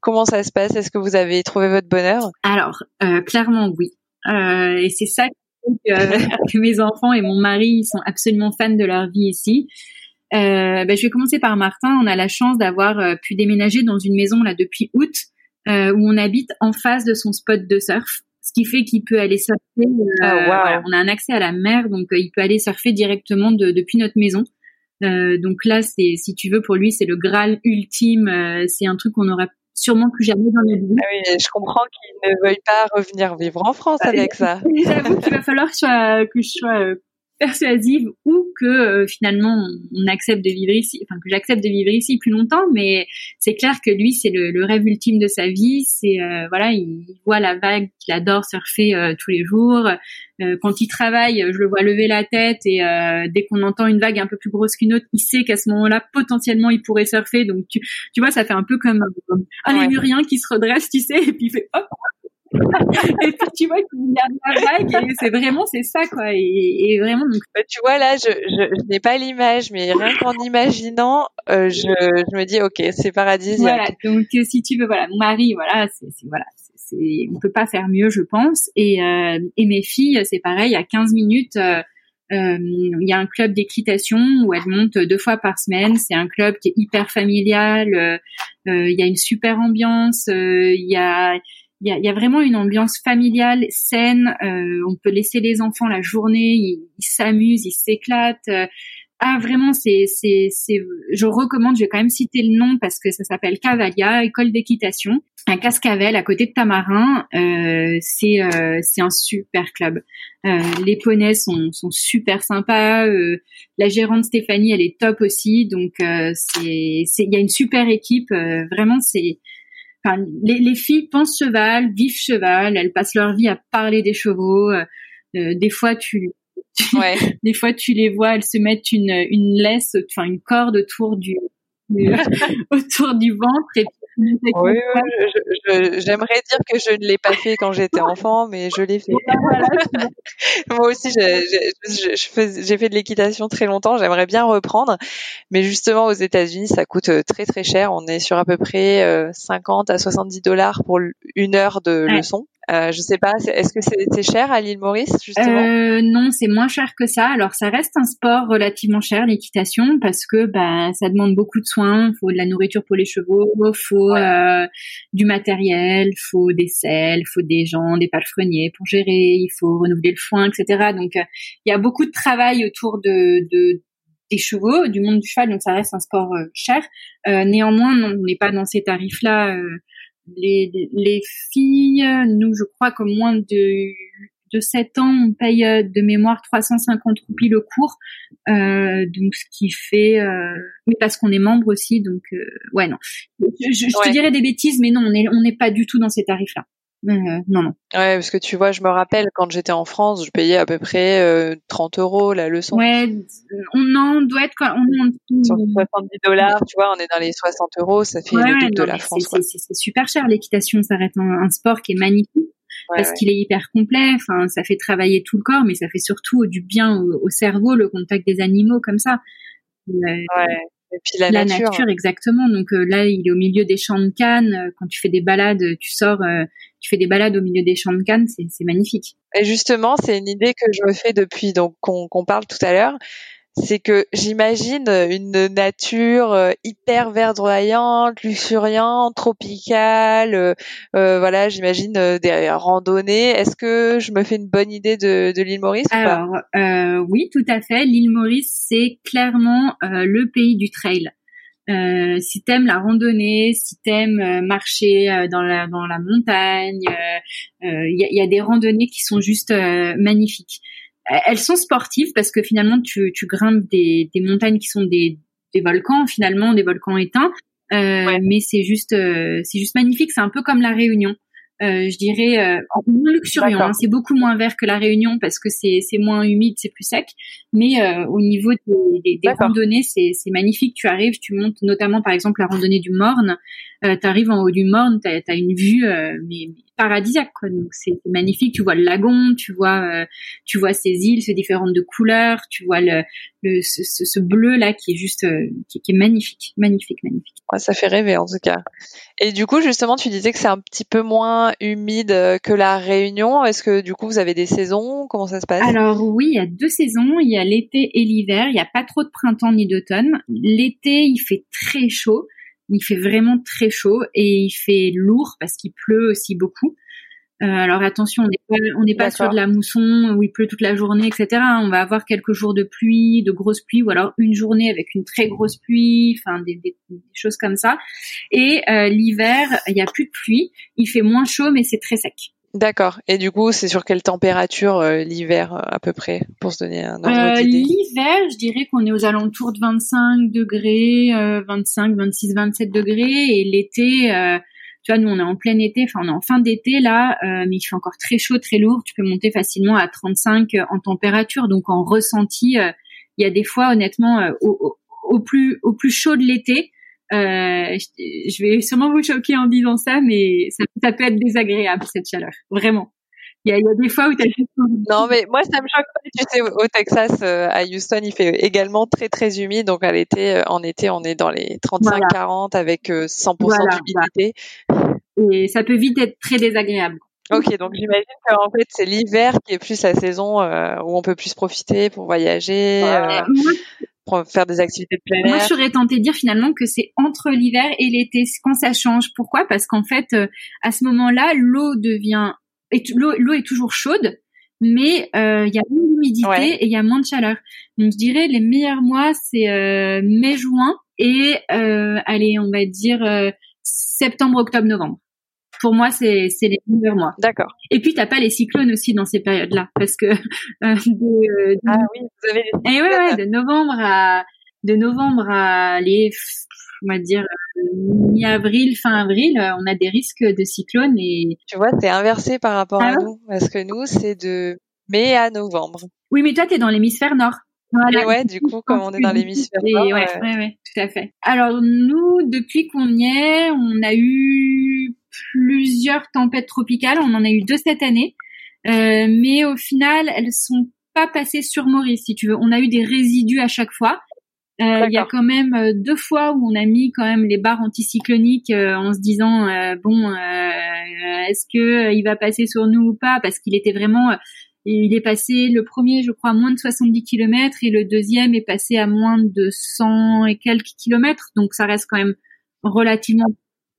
Comment ça se passe? Est-ce que vous avez trouvé votre bonheur? Alors euh, clairement oui. Euh, et c'est ça que, mes enfants et mon mari sont absolument fans de leur vie ici. Euh, ben, je vais commencer par Martin. On a la chance d'avoir euh, pu déménager dans une maison là depuis août euh, où on habite en face de son spot de surf ce qui fait qu'il peut aller surfer. Euh, ah, on a un accès à la mer, donc euh, il peut aller surfer directement depuis notre maison. Euh, donc là, c'est si tu veux, pour lui, c'est le Graal ultime. c'est un truc qu'on n'aura sûrement plus jamais dans notre vie. Ah oui, je comprends qu'il ne veuille pas revenir vivre en France avec ça. J'avoue qu'il va falloir que, que je sois persuasive ou que euh, finalement on accepte de vivre ici, enfin que j'accepte de vivre ici plus longtemps, mais c'est clair que lui c'est le, rêve ultime de sa vie, c'est euh, voilà il voit la vague qu'il adore surfer euh, tous les jours. quand il travaille, je le vois lever la tête et dès qu'on entend une vague un peu plus grosse qu'une autre, il sait qu'à ce moment-là potentiellement il pourrait surfer. Donc tu tu vois ça fait un peu comme un lémurien qui se redresse, tu sais, et puis il fait hop et puis tu vois qu'il y a la vague et c'est vraiment c'est ça quoi et, vraiment donc bah, tu vois là je, je, n'ai pas l'image mais rien qu'en imaginant euh, je, je me dis ok c'est paradisiaque voilà donc euh, si tu veux voilà mon mari voilà c'est voilà c'est on peut pas faire mieux je pense et euh, et mes filles c'est pareil à 15 minutes euh, il y a un club d'équitation où elles montent deux fois par semaine. C'est un club qui est hyper familial. Il y a une super ambiance. Il y a il y a, vraiment une ambiance familiale saine. Euh, on peut laisser les enfants la journée, ils s'amusent, ils s'éclatent. Euh, ah vraiment, c'est c'est c'est. Je recommande. Je vais quand même citer le nom parce que ça s'appelle Cavalia, école d'équitation, à Cascavel, à côté de Tamarin. Euh, c'est euh, c'est un super club. Euh, les poneys sont sont super sympas. Euh, la gérante Stéphanie, elle est top aussi. Donc c'est c'est il y a une super équipe. vraiment, c'est les, filles pensent cheval, vivent cheval, elles passent leur vie à parler des chevaux. Euh, euh, des fois, tu, des fois, tu les vois, elles se mettent une, une laisse, enfin une corde autour du, autour du ventre et oui, j'aimerais dire que je ne l'ai pas fait quand j'étais enfant, mais je l'ai fait. Moi aussi, j'ai fait de l'équitation très longtemps. J'aimerais bien reprendre, mais justement aux États-Unis, ça coûte euh, très très cher. On est sur à peu près 50 euh, à 70 dollars pour une heure de leçon. Euh, je sais pas, est-ce que c'est cher à l'île Maurice justement? Euh, Non, c'est moins cher que ça. Alors ça reste un sport relativement cher l'équitation parce que bah ça demande beaucoup de soins. Il faut de la nourriture pour les chevaux, faut euh, du matériel, faut des selles, faut des gens, des palefreniers pour gérer. Il faut renouveler le foin, etc. Donc euh, il y a beaucoup de travail autour de, de des chevaux, du monde du cheval. Donc ça reste un sport euh, cher. néanmoins, non, on n'est pas dans ces tarifs-là les, les filles, nous, je crois que moins de de 7 ans, on paye de mémoire 350 roupies le cours, donc ce qui fait, mais parce qu'on est membre aussi, donc ouais non, je, je, te dirais des bêtises, mais non, on est on n'est pas du tout dans ces tarifs-là. Euh, non, non. Ouais, parce que tu vois, je me rappelle quand j'étais en France, je payais à peu près euh, 30 euros la leçon. Ouais, on en doit être quand on, sur 70 dollars, tu vois, on est dans les 60 euros, ça fait le double de la France. C'est super cher l'équitation, ça reste un, sport qui est magnifique. parce qu'il est hyper complet, enfin ça fait travailler tout le corps, mais ça fait surtout du bien au, cerveau, le contact des animaux comme ça. ouais. Et puis la, la nature. exactement. Donc euh, là, il est au milieu des champs de cannes. Quand tu fais des balades, tu sors, tu fais des balades au milieu des champs de cannes, c'est magnifique. Et justement, c'est une idée que je me fais depuis donc qu'on parle tout à l'heure. C'est que j'imagine une nature euh, hyper verdoyante, luxuriante, tropicale. Euh, euh, voilà, j'imagine des randonnées. Est-ce que je me fais une bonne idée de, l'île Maurice Alors, oui, tout à fait. L'île Maurice, c'est clairement le pays du trail. Euh, si t'aimes la randonnée, si t'aimes euh, marcher euh, dans la montagne, il euh, y, a, y, a, des randonnées qui sont juste magnifiques. Elles sont sportives parce que finalement tu, tu grimpes des, des montagnes qui sont des, des volcans finalement, des volcans éteints. Mais c'est juste c'est juste magnifique. C'est un peu comme la Réunion. Euh, je dirais euh, moins luxuriant. Hein. c'est beaucoup moins vert que la Réunion parce que c'est c'est moins humide, c'est plus sec. Mais euh, au niveau des, des, des randonnées, c'est c'est magnifique. Tu arrives, tu montes notamment par exemple la randonnée du Morne. Euh, tu arrives en haut du Morne, tu as, une vue euh, mais, paradisiaque quoi. Donc c'est magnifique. Tu vois le lagon, tu vois tu vois ces îles, ces différentes de couleurs, tu vois le, le ce, ce, bleu là qui est juste qui, qui, est magnifique, magnifique, magnifique. Ouais, ça fait rêver en tout cas. Et du coup justement, tu disais que c'est un petit peu moins humide euh, que la Réunion. Est-ce que du coup vous avez des saisons? Comment ça se passe? Alors oui, il y a deux saisons. Il y a l'été et l'hiver. Il n'y a pas trop de printemps ni d'automne. L'été, il fait très chaud. Il fait vraiment très chaud et il fait lourd parce qu'il pleut aussi beaucoup. Euh, alors attention, on n'est pas, on n'est pas sur de la mousson où il pleut toute la journée, etc. On va avoir quelques jours de pluie, de grosses pluies, ou alors une journée avec une très grosse pluie, enfin des, des, choses comme ça. Et euh, l'hiver, il y a plus de pluie, il fait moins chaud, mais c'est très sec. D'accord. Et du coup, c'est sur quelle température euh, l'hiver à peu près pour se donner un ordre d'idée? L'hiver, je dirais qu'on est aux alentours de 25 degrés, 25, 26, 27 degrés, et l'été tu vois, nous on est en plein été, enfin on est en fin d'été là, euh, mais il fait encore très chaud, très lourd. Tu peux monter facilement à 35 euh, en température, donc en ressenti, euh, il y a des fois honnêtement au, au, plus au plus chaud de l'été. Je, vais sûrement vous choquer en disant ça, mais ça, ça peut être désagréable cette chaleur, vraiment. Il y a, y a, des fois où tu as Non, mais moi, ça me choque pas. Tu sais, au Texas, à Houston, il fait également très, très humide. Donc, à l'été, en été, on est dans les 35-40 avec 100% d'humidité. Et ça peut vite être très désagréable. Ok, donc j'imagine qu'en fait c'est l'hiver qui est plus la saison euh, où on peut plus profiter pour voyager, euh, pour faire des activités de plein air. Moi, je serais tentée de dire finalement que c'est entre l'hiver et l'été quand ça change. Pourquoi? Parce qu'en fait, euh, à ce moment-là, l'eau devient l'eau est toujours chaude, mais il y a moins d'humidité et il y a moins de chaleur. Donc je dirais les meilleurs mois c'est mai-juin et allez on va dire septembre, octobre, novembre pour moi, c'est c'est les meilleurs mois. D'accord. Et puis t'as pas les cyclones aussi dans ces périodes-là, parce que euh, de, ah oui, vous avez les cyclones. Et ouais, ouais, de novembre à de novembre à les on va dire mi-avril, fin avril, euh, on a des risques de cyclones et tu vois, c'est inversé par rapport à ah nous, parce que nous c'est de mai à novembre. Oui, mais toi t'es dans l'hémisphère nord. Voilà. Et ouais, du coup, comme on est dans l'hémisphère nord. Ouais, ouais, ouais, tout à fait. Alors nous, depuis qu'on y est, on a eu plusieurs tempêtes tropicales. On en a eu deux cette année, euh, mais au final, elles sont pas passées sur Maurice, si tu veux. On a eu des résidus à chaque fois. Euh, il y a quand même euh, deux fois où on a mis quand même les barres anticycloniques en se disant bon est-ce que il va passer sur nous ou pas? Parce qu'il était vraiment il est passé le premier je crois à moins de 70 km et le deuxième est passé à moins de 100 et quelques kilomètres donc ça reste quand même relativement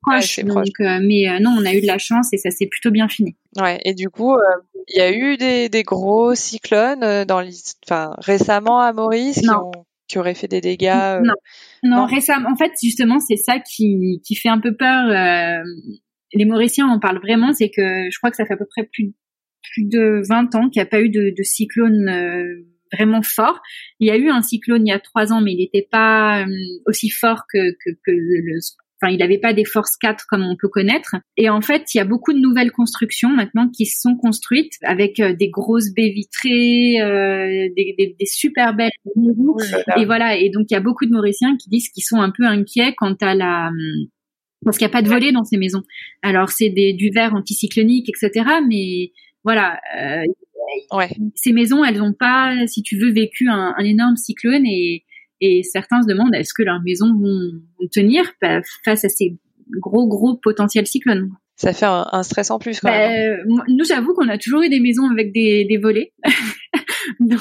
proche. Euh, mais euh, non, on a eu de la chance et ça s'est plutôt bien fini. Ouais. Et du coup, euh, il y a eu des, des gros cyclones dans, enfin, récemment à Maurice qui, ont, qui auraient fait des dégâts. Non. non. récemment. En fait, justement, c'est ça qui, qui fait un peu peur. les Mauriciens en parlent vraiment, c'est que je crois que ça fait à peu près plus plus de 20 ans qu'il n'y a pas eu de, de cyclone vraiment fort. Il y a eu un cyclone il y a trois ans, mais il n'était pas aussi fort que, que, que le, Enfin, il n'avait pas des forces 4 comme on peut connaître. Et en fait, il y a beaucoup de nouvelles constructions maintenant qui sont construites avec euh, des grosses baies vitrées, euh, des, des, des, super belles maisons. et voilà. Et donc, il y a beaucoup de Mauriciens qui disent qu'ils sont un peu inquiets quant à la hum, parce qu'il n'y a pas de volets dans ces maisons. Alors, c'est des du verre anticyclonique, etc. Mais voilà. Euh, ouais. Ces maisons, elles n'ont pas, si tu veux, vécu un, un énorme cyclone et et certains se demandent est-ce que leurs maisons vont, tenir bah, face à ces gros gros potentiels cyclones? Ça fait un, stress en plus. Quand bah, même. Hein. nous, j'avoue qu'on a toujours eu des maisons avec des, des volets. Donc,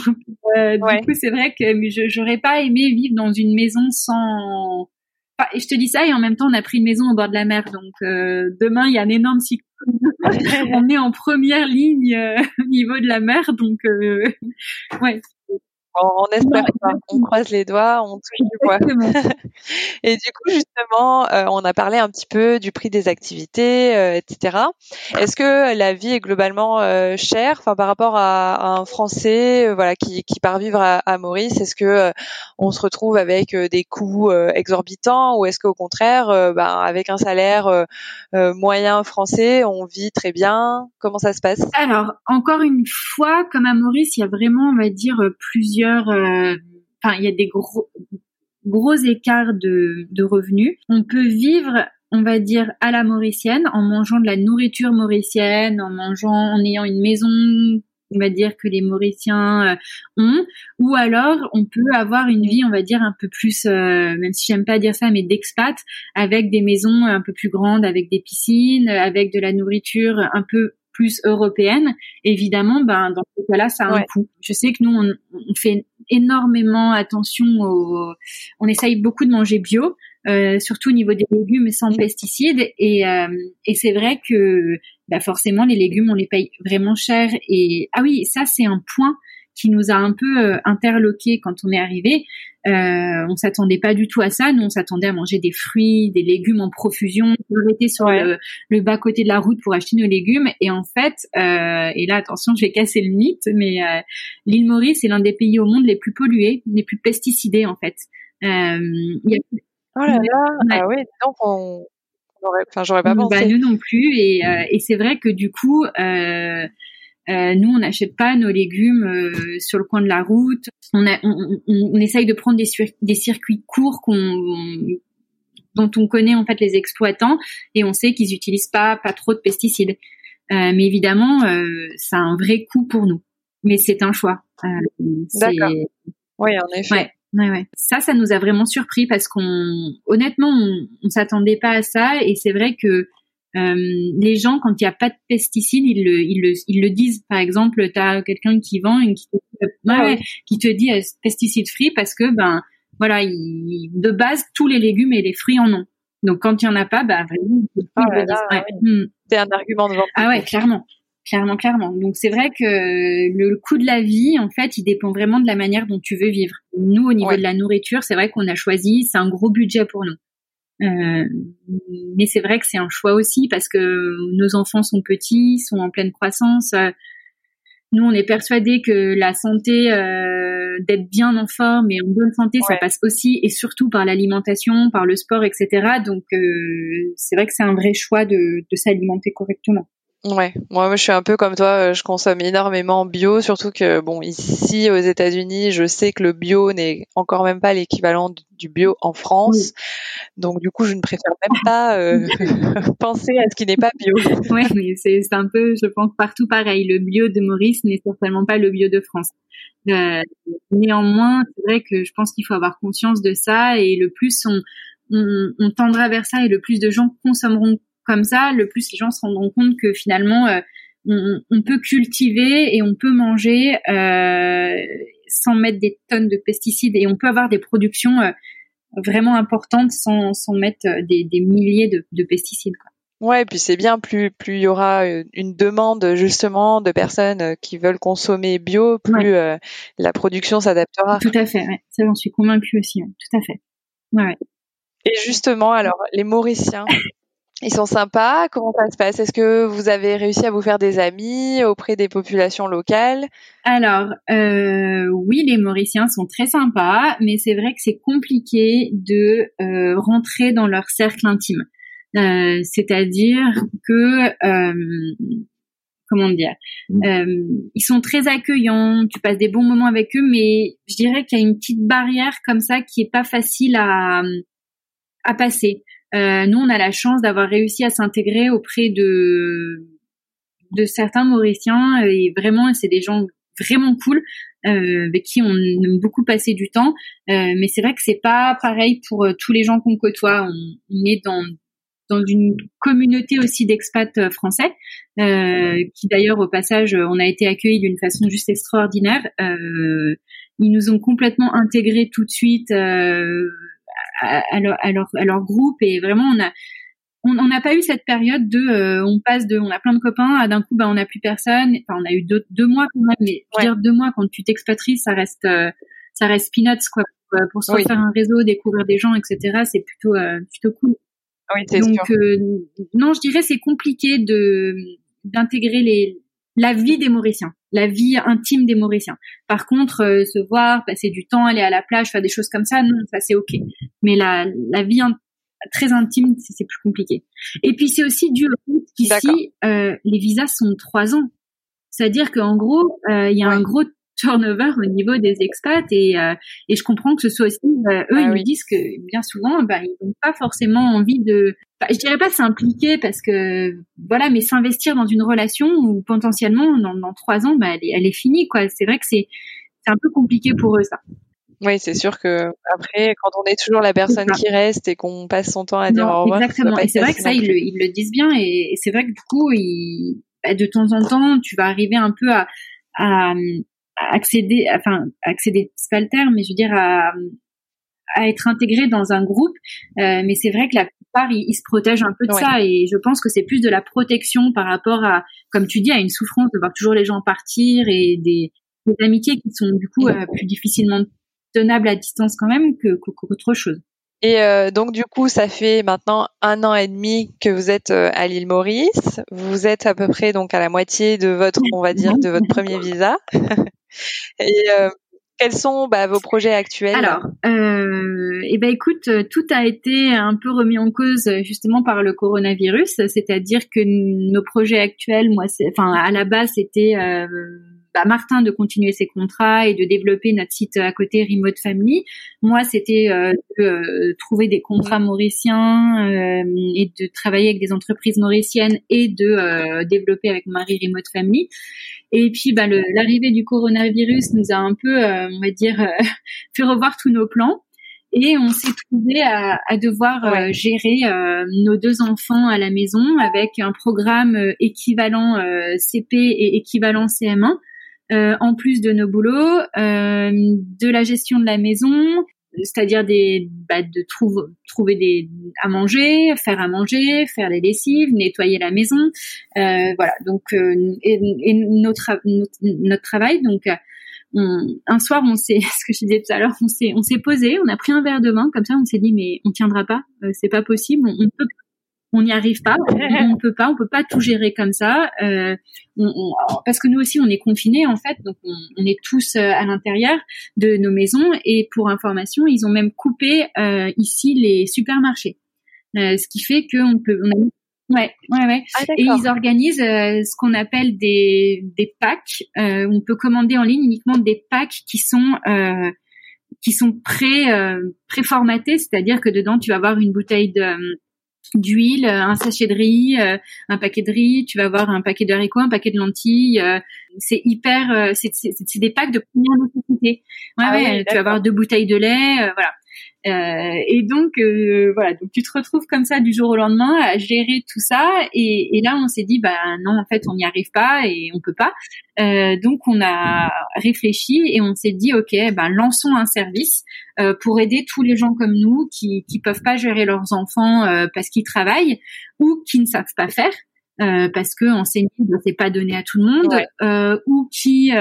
euh, du coup, c'est vrai que je j'aurais pas aimé vivre dans une maison sans. et je te dis ça et en même temps, on a pris une maison au bord de la mer. Donc euh, demain, il y a un énorme cyclone. on est en première ligne euh, au niveau de la mer, donc ouais. On, espère pas. On croise les doigts, on touche du bois. et du coup, justement, euh, on a parlé un petit peu du prix des activités, euh, etc. Est-ce que la vie est globalement euh, chère, enfin par rapport à, un Français, voilà, qui, qui part vivre à, Maurice Est-ce que on se retrouve avec des coûts exorbitants, ou est-ce qu'au contraire, ben, avec un salaire moyen français, on vit très bien? Comment ça se passe? Alors, encore une fois, comme à Maurice, il y a vraiment, on va dire, plusieurs euh, il y a des gros, écarts de, de revenus. On peut vivre on va dire à la mauricienne en mangeant de la nourriture mauricienne, en mangeant, en ayant une maison, on va dire que les Mauriciens euh, ont, ou alors on peut avoir une vie, on va dire un peu plus, euh, même si j'aime pas dire ça, mais d'expat, avec des maisons un peu plus grandes, avec des piscines, avec de la nourriture un peu plus européenne, évidemment, ben dans ce cas-là, ça a un coût. Je sais que nous, on, on, fait énormément attention au, on essaye beaucoup de manger bio, euh, surtout au niveau des légumes sans pesticides, et, euh, et c'est vrai que bah forcément les légumes on les paye vraiment cher. Et ah oui, ça c'est un point qui nous a un peu euh, interloqué quand on est arrivé. Euh, on s'attendait pas du tout à ça. Nous, on s'attendait à manger des fruits, des légumes en profusion. On était sur le, bas côté de la route pour acheter nos légumes. Et en fait, euh, et là, attention, je vais casser le mythe, mais euh, l'île Maurice est l'un des pays au monde les plus pollués, les plus pesticidés, en fait. Euh, y a... Oh là là, ah oui, donc on, enfin, j'aurais pas bah, pensé. Bah, nous non plus. Et, euh, et c'est vrai que du coup, euh, euh, nous, on n'achète pas nos légumes euh, sur le coin de la route. On, a, on, on, essaye de prendre des, des circuits courts qu'on dont on connaît en fait les exploitants et on sait qu'ils utilisent pas pas trop de pesticides. Euh, mais évidemment, euh, ça a un vrai coût pour nous. Mais c'est un choix. Euh, D'accord. Oui, en effet. Ouais. Ouais, ouais. Ça, ça nous a vraiment surpris parce qu'on, honnêtement, on, on s'attendait pas à ça et c'est vrai que les gens, quand il n'y a pas de pesticides, ils le, ils le, ils le disent. Par exemple, tu as quelqu'un qui vend une qui, te, ah qui te dit euh, pesticide free parce que ben voilà, il, de base tous les légumes et les fruits en ont. Donc quand il y en a pas, bah vraiment, ah hmm. c'est un argument de vente. Ah ouais, clairement. Clairement, clairement. Donc c'est vrai que le coût de la vie, en fait, il dépend vraiment de la manière dont tu veux vivre. Nous, au niveau de la nourriture, c'est vrai qu'on a choisi, c'est un gros budget pour nous. Euh, mais c'est vrai que c'est un choix aussi parce que nos enfants sont petits, sont en pleine croissance. Nous, on est persuadés que la santé, euh, d'être bien en forme et en bonne santé, ça passe aussi et surtout par l'alimentation, par le sport, etc. Donc, euh, c'est vrai que c'est un vrai choix de, de s'alimenter correctement. Ouais, moi, je suis un peu comme toi, je consomme énormément bio, surtout que bon ici aux États-Unis, je sais que le bio n'est encore même pas l'équivalent du bio en France, donc du coup je ne préfère même pas euh, penser à ce qui n'est pas bio. Ouais, mais c'est un peu, je pense partout pareil. Le bio de Maurice n'est certainement pas le bio de France. Euh, néanmoins, c'est vrai que je pense qu'il faut avoir conscience de ça et le plus on, on, on tendra vers ça et le plus de gens consommeront comme ça, le plus les gens se rendront compte que finalement, euh, on, peut cultiver et on peut manger euh, sans mettre des tonnes de pesticides et on peut avoir des productions euh, vraiment importantes sans, sans mettre des, milliers de, pesticides. Quoi. Ouais, et puis c'est bien, plus plus il y aura une demande justement de personnes qui veulent consommer bio, plus la production s'adaptera. Tout à fait, ouais. ça j'en suis convaincue aussi, tout à fait. Ouais, Et justement, alors les Mauriciens, Ils sont sympas. Comment ça se passe? Est-ce que vous avez réussi à vous faire des amis auprès des populations locales? Alors euh, oui, les Mauriciens sont très sympas, mais c'est vrai que c'est compliqué de euh, rentrer dans leur cercle intime. Euh, c'est-à-dire que comment dire? Mmh. Ils sont très accueillants. Tu passes des bons moments avec eux, mais je dirais qu'il y a une petite barrière comme ça qui est pas facile à à passer. Euh, nous, on a la chance d'avoir réussi à s'intégrer auprès de de certains Mauriciens et vraiment, c'est des gens vraiment cool euh, avec qui on aime beaucoup passer du temps. Euh, mais c'est vrai que c'est pas pareil pour tous les gens qu'on côtoie. On, est dans dans une communauté aussi d'expats français, qui d'ailleurs au passage, on a été accueillis d'une façon juste extraordinaire. ils nous ont complètement intégrés tout de suite à, leur, à, leur, groupe et vraiment on a on n'a pas eu cette période de euh, on passe de on a plein de copains à d'un coup bah on n'a plus personne. Enfin on a eu deux, deux mois quand même mais dire deux mois quand tu t'expatries ça reste euh, ça reste peanuts quoi. Pour, se faire un réseau découvrir des gens etc c'est plutôt euh, plutôt cool. Oui, donc non je dirais c'est compliqué de d'intégrer les la vie des Mauriciens, la vie intime des Mauriciens. Par contre, euh, se voir, passer du temps, aller à la plage, faire des choses comme ça, non, ça c'est ok. Mais la, la vie très intime, c'est plus compliqué. Et puis c'est aussi dû au fait qu'ici, euh, les visas sont trois ans. C'est-à-dire qu'en gros, euh, il y a un gros turnover au niveau des expats et, euh, et je comprends que ce soit aussi euh, eux ils ah nous disent que bien souvent bah, ils n'ont pas forcément envie de bah, je dirais pas s'impliquer parce que voilà mais s'investir dans une relation où potentiellement dans, dans trois ans bah, elle, est, elle est finie quoi c'est vrai que c'est c'est un peu compliqué pour eux ça oui, c'est sûr que après, quand on est toujours la personne qui reste et qu'on passe son temps à dire au revoir, exactement. Et c'est vrai que ça, ils le, ils le, disent bien. Et, et c'est vrai que du coup, ils, bah, de temps en temps, tu vas arriver un peu à, à, accéder, enfin accéder, c'est pas le terme, mais je veux dire à, à être intégré dans un groupe. Euh, mais c'est vrai que la plupart ils, se protègent un peu de ça et je pense que c'est plus de la protection par rapport à, comme tu dis, à une souffrance de voir toujours les gens partir et des, des amitiés qui sont du coup euh, plus difficilement tenables à distance quand même que qu'autre chose. Et euh, donc du coup, ça fait maintenant un an et demi que vous êtes euh, à l'île Maurice. Vous êtes à peu près donc à la moitié de votre, on va dire, de votre premier visa. Et euh, quels sont bah, vos projets actuels? Alors, euh, eh ben écoute, tout a été un peu remis en cause justement par le coronavirus, c'est-à-dire que nos projets actuels, moi, enfin à la base, c'était euh, bah, Martin de continuer ses contrats et de développer notre site à côté Remote Family. Moi, c'était euh, de euh, trouver des contrats mauriciens euh, et de travailler avec des entreprises mauriciennes et de développer avec Marie Remote Family. Et puis, bah, l'arrivée du coronavirus nous a un peu, on va dire, fait revoir tous nos plans. Et on s'est trouvé à, à devoir gérer nos deux enfants à la maison avec un programme équivalent CP et équivalent CM1 euh, en plus de nos boulots, euh, de la gestion de la maison, c'est-à-dire des bah, de trouver des à manger, faire à manger, faire les lessives, nettoyer la maison, euh, voilà. Donc et, notre, notre, travail donc un soir, on s'est, ce que je disais tout à l'heure, on s'est, on s'est posé, on a pris un verre de vin, comme ça, on s'est dit, mais on tiendra pas, c'est pas possible, on peut on n'y arrive pas, on ne peut pas, on peut pas tout gérer comme ça, euh, parce que nous aussi on est confinés en fait, donc on, est tous euh, à l'intérieur de nos maisons et pour information, ils ont même coupé euh, ici les supermarchés, ce qui fait qu'on peut, Ouais, ouais, ouais. Ah, et ils organisent ce qu'on appelle des, des packs. on peut commander en ligne uniquement des packs qui sont qui sont pré préformatés, c'est-à-dire que dedans tu vas avoir une bouteille de d'huile, euh, un sachet de riz, euh, un paquet de riz, tu vas avoir un paquet de haricots, un paquet de lentilles. Euh, c'est hyper, c'est des packs de première nécessité. Ouais, ah ouais, tu vas avoir deux bouteilles de lait, voilà. Euh, et donc euh, voilà, donc tu te retrouves comme ça du jour au lendemain à gérer tout ça. Et, et là, on s'est dit bah non, en fait, on n'y arrive pas et on peut pas. Euh, donc on a réfléchi et on s'est dit ok, ben lançons un service euh, pour aider tous les gens comme nous qui qui peuvent pas gérer leurs enfants euh, parce qu'ils travaillent ou qui ne savent pas faire. Euh, parce que enseigner, ben, c'est pas donné à tout le monde, ou qui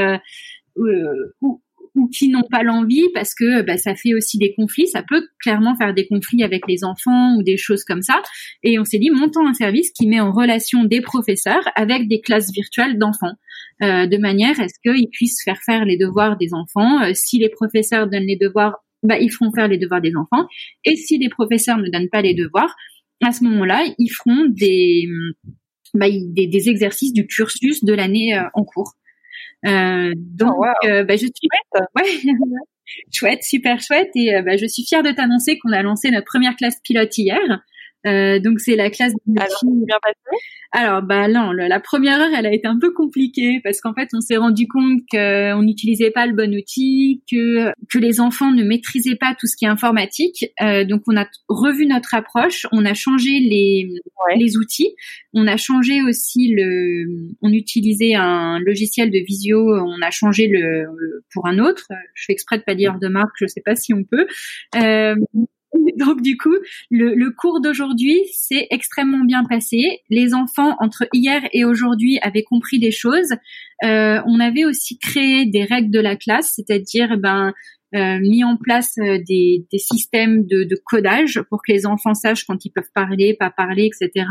ou, ou qui n'ont pas l'envie parce que bah, ça fait aussi des conflits. Ça peut clairement faire des conflits avec les enfants ou des choses comme ça. Et on s'est dit, montons un service qui met en relation des professeurs avec des classes virtuelles d'enfants, euh, de manière à ce qu'ils puissent faire faire les devoirs des enfants. Euh, si les professeurs donnent les devoirs, bah, ils feront faire les devoirs des enfants. Et si les professeurs ne donnent pas les devoirs, à ce moment-là, ils feront des, bah, des, exercices du cursus de l'année euh, en cours. Euh, donc, oh, bah, je suis chouette, ouais, chouette, super chouette, et bah, je suis fière de t'annoncer qu'on a lancé notre première classe pilote hier. Euh, donc c'est la classe de Alors, bien passé Alors bah non, la première heure elle a été un peu compliquée parce qu'en fait on s'est rendu compte qu'on n'utilisait pas le bon outil, que que les enfants ne maîtrisaient pas tout ce qui est informatique. Euh, donc on a revu notre approche, on a changé les les outils, on a changé aussi le, on utilisait un logiciel de visio, on a changé le pour un autre. Je fais exprès de pas dire de marque, je sais pas si on peut. Euh, Donc du coup, le, cours d'aujourd'hui s'est extrêmement bien passé. Les enfants entre hier et aujourd'hui avaient compris des choses. Euh, on avait aussi créé des règles de la classe, c'est-à-dire ben euh, mis en place euh, des, systèmes de, codage pour que les enfants sachent quand ils peuvent parler, pas parler, etc.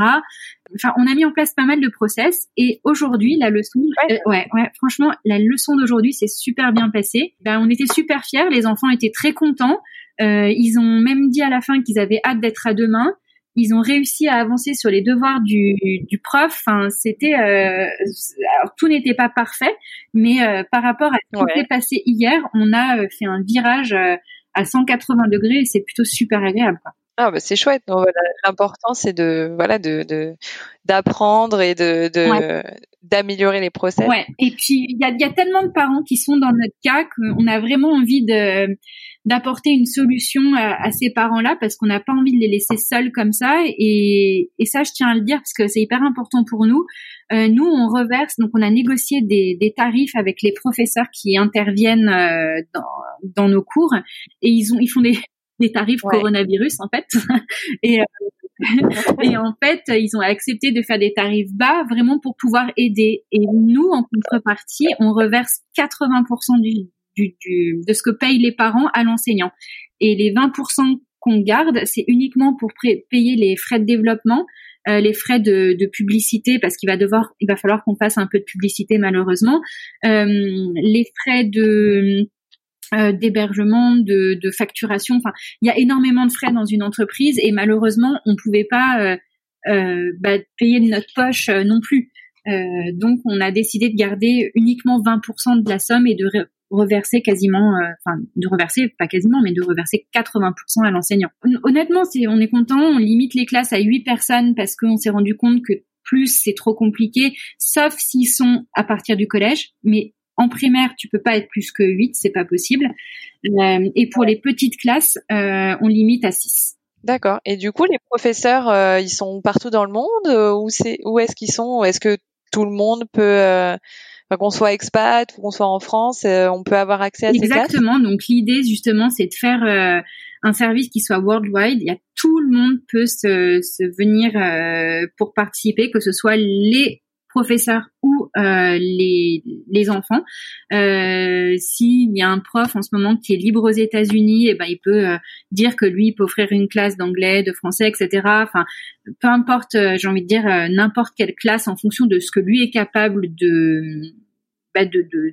Enfin, on a mis en place pas mal de process et aujourd'hui la leçon, ouais, ouais, franchement, la leçon d'aujourd'hui s'est super bien passée. Ben, on était super fiers, les enfants étaient très contents. Euh, ils ont même dit à la fin qu'ils avaient hâte d'être à demain. Ils ont réussi à avancer sur les devoirs du, du prof. Enfin, c'était euh, alors tout n'était pas parfait, mais euh, par rapport à ce qui s'est passé hier, on a euh, fait un virage euh, à 180 degrés et c'est plutôt super agréable. Quoi. Ah bah c'est chouette. L'important c'est de voilà de d'apprendre et de, d'améliorer les process. Ouais. Et puis il y a, y a tellement de parents qui sont dans notre cas qu'on a vraiment envie de d'apporter une solution à, ces parents-là parce qu'on n'a pas envie de les laisser seuls comme ça. Et, et ça, je tiens à le dire parce que c'est hyper important pour nous. Euh, nous, on reverse, donc on a négocié des, des tarifs avec les professeurs qui interviennent euh, dans, dans nos cours et ils ont ils font des, des tarifs coronavirus en fait. et euh, et en fait, ils ont accepté de faire des tarifs bas vraiment pour pouvoir aider. Et nous, en contrepartie, on reverse 80% du, du, du, de ce que payent les parents à l'enseignant. Et les 20% qu'on garde, c'est uniquement pour payer les frais de développement, euh, les frais de, de publicité, parce qu'il va devoir, il va falloir qu'on fasse un peu de publicité malheureusement, euh, les frais de euh, d'hébergement, de, de, facturation. Enfin, il y a énormément de frais dans une entreprise et malheureusement, on pouvait pas euh, euh bah, payer de notre poche euh, non plus. donc, on a décidé de garder uniquement 20% de la somme et de reverser quasiment, enfin, de reverser pas quasiment, mais de reverser 80% à l'enseignant. Honnêtement, c'est, on est content. On limite les classes à 8 personnes parce qu'on s'est rendu compte que plus c'est trop compliqué, sauf s'ils sont à partir du collège. Mais en primaire, tu peux pas être plus que 8, c'est pas possible. Euh, et pour les petites classes, euh, on limite à 6. D'accord. Et du coup, les professeurs, euh, ils sont partout dans le monde Où c'est où est-ce qu'ils sont? Est-ce que tout le monde peut qu'on soit expat ou qu'on soit en France, on peut avoir accès à ces classes? Exactement. Donc l'idée justement, c'est de faire un service qui soit worldwide. Il y a tout le monde peut se, se venir pour participer, que ce soit les professeurs ou euh, les, les enfants. Euh, S'il y a un prof en ce moment qui est libre aux États-Unis, et eh ben il peut euh, dire que lui il peut offrir une classe d'anglais, de français, etc. Enfin, peu importe, euh, j'ai envie de dire n'importe quelle classe en fonction de ce que lui est capable de bah,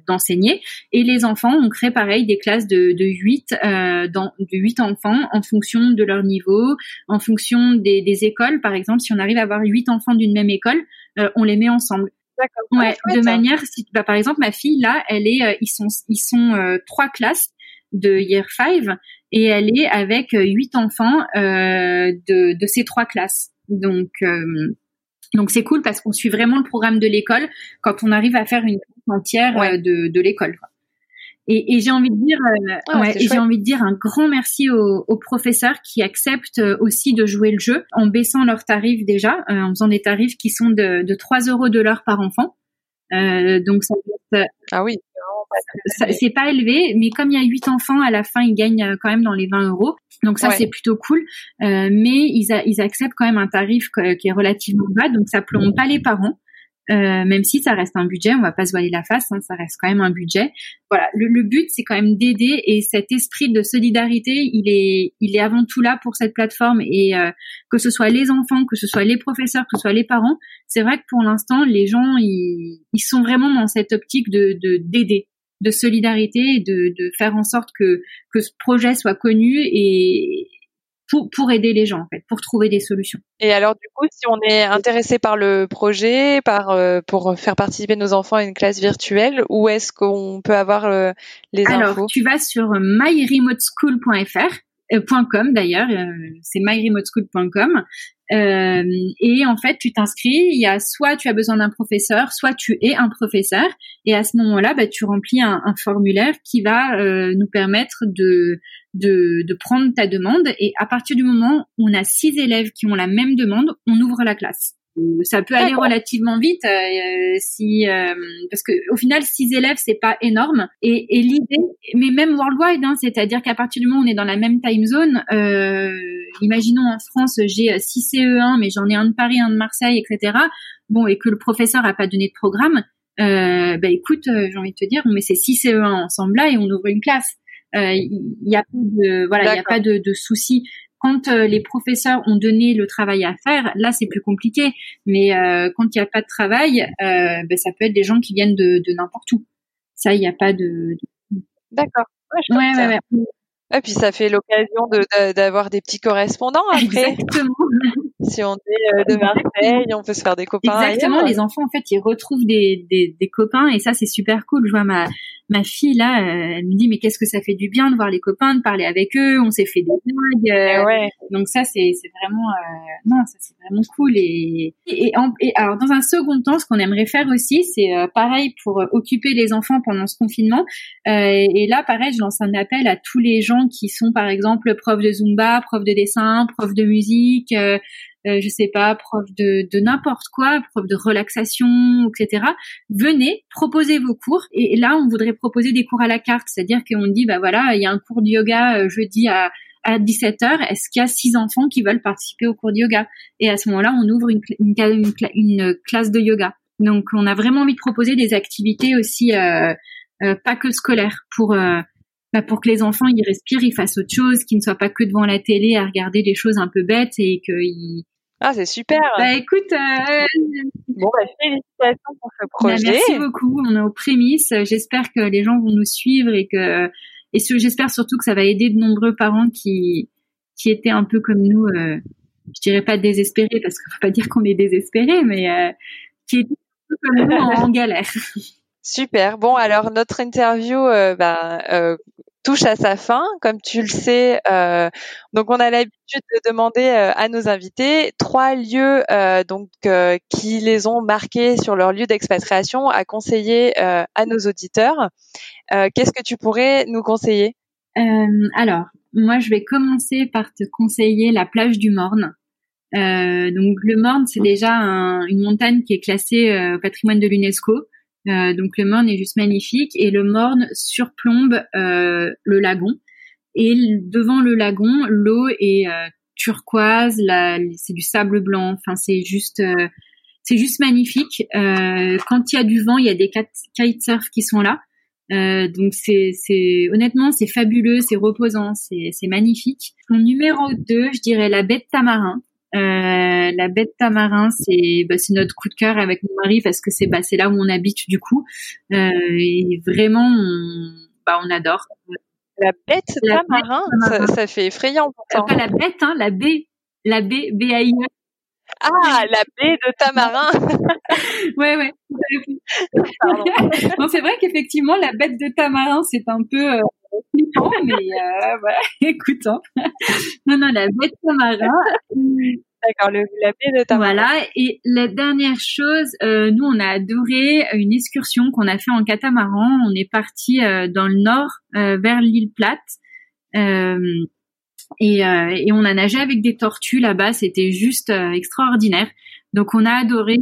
d'enseigner. De, et les enfants, on crée pareil des classes de, de 8, euh, dans, de 8 enfants en fonction de leur niveau, en fonction des, des écoles. Par exemple, si on arrive à avoir 8 enfants d'une même école, euh, on les met ensemble. Ouais, de manière, si, bah, par exemple, ma fille là, elle est, euh, ils sont, ils sont euh, trois classes de year 5 et elle est avec huit enfants de, de ces trois classes. Donc donc c'est cool parce qu'on suit vraiment le programme de l'école quand on arrive à faire une entière de, de l'école. Et, et j'ai envie de dire, euh, ah, ouais, j'ai envie de dire un grand merci aux, aux, professeurs qui acceptent euh, aussi de jouer le jeu en baissant leurs tarifs déjà, euh, en faisant des tarifs qui sont de, de 3 euros de l'heure par enfant. Euh, donc ça, ah oui, c'est pas élevé, mais comme il y a 8 enfants, à la fin ils gagnent quand même dans les 20 euros. Donc ça c'est plutôt cool. Euh, mais ils, a, ils acceptent quand même un tarif qui est relativement bas, donc ça plombe pas les parents. euh, même si ça reste un budget, on va pas se voiler la face, hein, ça reste quand même un budget. Voilà, le, but c'est quand même d'aider et cet esprit de solidarité, il est, il est avant tout là pour cette plateforme et euh, que ce soit les enfants, que ce soit les professeurs, que ce soit les parents, c'est vrai que pour l'instant les gens ils, ils sont vraiment dans cette optique de d'aider, de, solidarité et de, de faire en sorte que que ce projet soit connu et pour, pour aider les gens en fait, pour trouver des solutions. Et alors du coup, si on est intéressé par le projet, par euh, pour faire participer nos enfants à une classe virtuelle, où est-ce qu'on peut avoir euh, les infos? Alors, tu vas sur myremoteschool.fr .com d'ailleurs, c'est myremoteschool.com euh, et en fait, tu t'inscris. Il y a soit tu as besoin d'un professeur, soit tu es un professeur. Et à ce moment-là, bah, tu remplis un, un formulaire qui va euh, nous permettre de, de, de prendre ta demande. Et à partir du moment où on a six élèves qui ont la même demande, on ouvre la classe ça peut aller relativement vite euh, si euh, parce que au final six élèves c'est pas énorme. Et, et l'idée mais même worldwide hein, c'est-à-dire qu'à partir du moment où on est dans la même time zone euh, imaginons en France j'ai six CE1 mais j'en ai un de Paris un de Marseille etc bon et que le professeur a pas donné de programme euh, bah écoute j'ai envie de te dire on met ces six CE1 ensemble là et on ouvre une classe. Il y, a pas de voilà il y a pas de, de souci quand euh, les professeurs ont donné le travail à faire, là c'est plus compliqué. Mais euh, quand il n'y a pas de travail, euh, ben, ça peut être des gens qui viennent de, de n'importe où. Ça, il n'y a pas de. D'accord. Ouais, ouais, ouais, Et puis ça fait l'occasion d'avoir des petits correspondants après. Exactement. si on est de Marseille, on peut se faire des copains. Exactement. Les enfants, en fait, ils retrouvent des, des, des copains et ça, c'est super cool. Je vois ma ma fille là, euh, elle me dit mais qu'est-ce que ça fait du bien de voir les copains, de parler avec eux, on s'est fait des blagues. Euh, ouais. Donc ça c'est c'est vraiment euh, non ça c'est vraiment cool et et, et, alors dans un second temps ce qu'on aimerait faire aussi c'est pareil pour occuper les enfants pendant ce confinement et, là pareil je lance un appel à tous les gens qui sont par exemple profs de zumba, profs de dessin, profs de musique, euh, je sais pas, prof de, n'importe quoi, prof de relaxation, etc. Venez, proposez vos cours. Et là, on voudrait proposer des cours à la carte, c'est-à-dire qu'on dit, bah voilà, il y a un cours de yoga euh, jeudi à à 17h, est-ce qu'il y a six enfants qui veulent participer au cours de yoga? Et à ce moment-là, on ouvre une, une, classe de yoga. Donc, on a vraiment envie de proposer des activités aussi, euh, euh pas que scolaires, pour euh, bah pour que les enfants ils respirent, ils fassent autre chose, qu'ils ne soient pas que devant la télé à regarder des choses un peu bêtes et qu'ils ah, c'est super. Bah écoute, euh... bon, bah, félicitations pour ce bah, projet. merci beaucoup. On est aux prémices. J'espère que les gens vont nous suivre et que et j'espère surtout que ça va aider de nombreux parents qui qui étaient un peu comme nous. Euh, je dirais pas désespérés parce qu'il faut pas dire qu'on est désespérés, mais euh, qui étaient un peu comme nous en, galère. Super. Bon, alors notre interview, euh, bah, euh, touche à sa fin, comme tu le sais. Euh, donc, on a l'habitude de demander à nos invités trois lieux euh, donc qui les ont marqués sur leur lieu d'expatriation à conseiller à nos auditeurs. Qu'est-ce que tu pourrais nous conseiller? Alors, moi, je vais commencer par te conseiller la plage du Morne. donc, le Morne, c'est déjà une montagne qui est classée au patrimoine de l'UNESCO. Euh, donc le Morne est juste magnifique et le Morne surplombe euh, le lagon. Et devant le lagon, l'eau est euh, turquoise, c'est du sable blanc. Enfin, c'est juste, c'est juste magnifique. quand il y a du vent, il y a des kitesurf qui sont là. donc c'est, honnêtement c'est fabuleux, c'est reposant, c'est, c'est magnifique. Mon numéro 2, je dirais la baie de Tamarin. Euh, la baie de Tamarin, c'est bah, c'est notre coup de cœur avec mon mari parce que c'est bah, c'est là où on habite du coup. Euh, et vraiment, on, bah, on adore. La bête Tamarin, Ça, ça, fait effrayant pourtant. Pas la bête, hein, la baie, la baie, B A I E. Ah, la baie de Tamarin. ouais, ouais. bon, c'est vrai qu'effectivement, la bête de Tamarin, c'est un peu euh, mais euh, voilà, écoute. Hein. non, non, la baie de Tamarin. D'accord, le, la baie de Tamarin. Voilà, et la dernière chose, euh, nous, on a adoré une excursion qu'on a fait en catamaran. On est parti euh, dans le nord euh, vers l'île Plate. Euh, et, et, on a nagé avec des tortues là-bas, c'était juste extraordinaire. Donc on a adoré,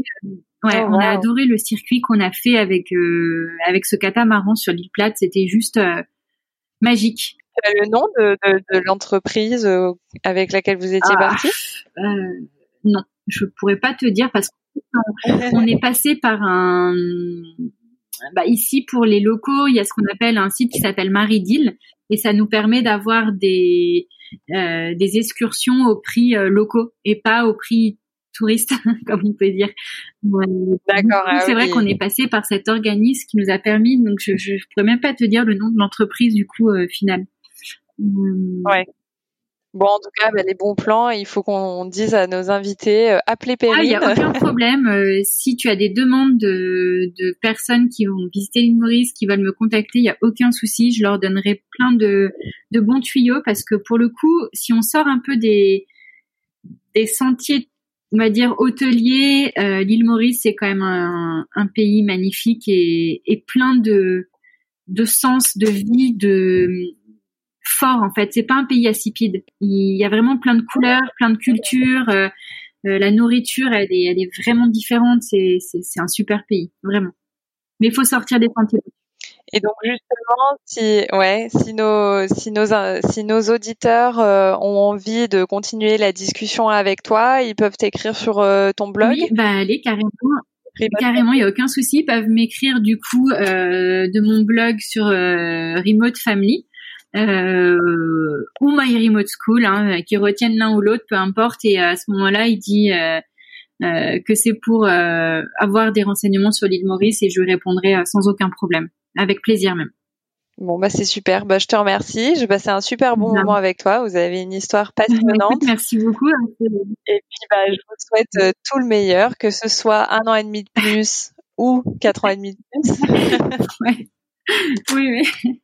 ouais, oh, on a adoré le circuit qu'on a fait avec avec ce catamaran sur l'île Plate. C'était juste magique. As le nom de, de, de l'entreprise avec laquelle vous étiez ah, parti euh, Non, je pourrais pas te dire parce que on est passé par un bah, ici pour les locaux, il y a ce qu'on appelle un site qui s'appelle Maridil et ça nous permet d'avoir des euh, des excursions au prix euh, locaux et pas au prix touriste, comme on peut dire. D'accord. Ah c'est vrai qu'on est passé par cet organisme qui nous a permis. Donc je je pourrais même pas te dire le nom de l'entreprise du coup euh, final. Ouais. Bon, en tout cas, bah, les bons plans, il faut qu'on dise à nos invités, euh, appelez Perrine. Ah, il n'y a aucun problème. Euh, si tu as des demandes de, de personnes qui vont visiter l'île Maurice, qui veulent me contacter, il n'y a aucun souci. Je leur donnerai plein de, de bons tuyaux parce que pour le coup, si on sort un peu des, des sentiers, on va dire, hôteliers, euh, l'île Maurice, c'est quand même un, un pays magnifique et, et plein de, de sens, de vie, de fort en fait. C'est pas un pays insipide. Il y a vraiment plein de couleurs, plein de cultures. Euh, euh, la nourriture, elle est, elle est vraiment différente. C'est, c'est, un super pays, vraiment. Mais il faut sortir des sentiers. Et donc justement, si ouais, si nos si nos si nos auditeurs euh, ont envie de continuer la discussion avec toi, ils peuvent t'écrire sur ton blog. Oui, bah allez carrément. Carrément, il y a aucun souci. Ils peuvent m'écrire du coup de mon blog sur Remote Family euh, ou My Remote School, hein, qui retiennent l'un ou l'autre, peu importe. Et à ce moment-là, il dit euh, euh, que c'est pour euh, avoir des renseignements sur l'île Maurice et je répondrai euh, sans aucun problème, avec plaisir même. Bon bah c'est super, bah je te remercie. J'ai passé un super bon moment avec toi. Vous avez une histoire passionnante. merci beaucoup. Hein, et puis bah je vous souhaite euh, tout le meilleur, que ce soit un an et demi de plus ou quatre ans et demi de plus. ouais. oui, oui.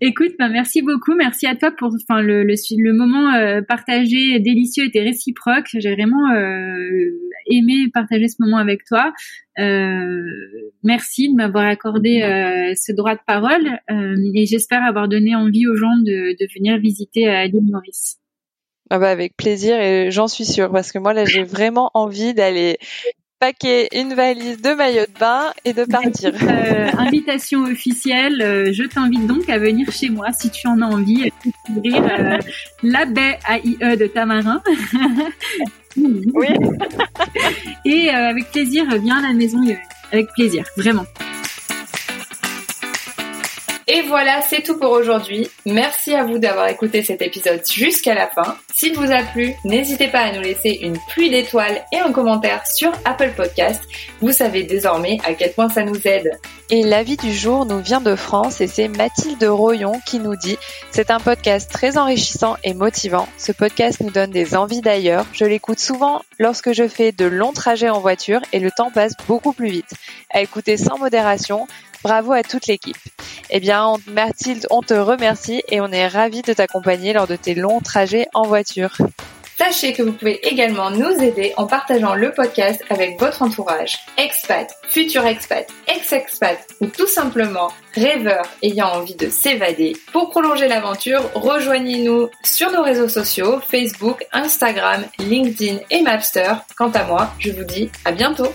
Écoute, bah, merci beaucoup. Merci à toi pour enfin, le, le, le moment euh, partagé délicieux était réciproque. J'ai vraiment euh, aimé partager ce moment avec toi. Euh, merci de m'avoir accordé euh, ce droit de parole et j'espère avoir donné envie aux gens de, de venir visiter l'île Maurice. Ah bah avec plaisir et j'en suis sûre parce que moi là j'ai vraiment envie d'aller paquer une valise de maillot de bain et de partir. Euh, invitation officielle, euh, je t'invite donc à venir chez moi si tu en as envie, découvrir euh, la baie AIE de Tamarin. oui. et avec plaisir, viens à la maison, avec plaisir, vraiment. Et voilà, c'est tout pour aujourd'hui. Merci à vous d'avoir écouté cet épisode jusqu'à la fin. S'il vous a plu, n'hésitez pas à nous laisser une pluie d'étoiles et un commentaire sur Apple Podcast. Vous savez désormais à quel point ça nous aide. Et l'avis du jour nous vient de France et c'est Mathilde Royon qui nous dit C'est un podcast très enrichissant et motivant. Ce podcast nous donne des envies d'ailleurs. Je l'écoute souvent lorsque je fais de longs trajets en voiture et le temps passe beaucoup plus vite. À écouter sans modération, Bravo à toute l'équipe. Eh bien, Mathilde, on te remercie et on est ravis de t'accompagner lors de tes longs trajets en voiture. Sachez que vous pouvez également nous aider en partageant le podcast avec votre entourage, expat, futur expat, ex-expat ou tout simplement rêveur ayant envie de s'évader. Pour prolonger l'aventure, rejoignez-nous sur nos réseaux sociaux, Facebook, Instagram, LinkedIn et Mapster. Quant à moi, je vous dis à bientôt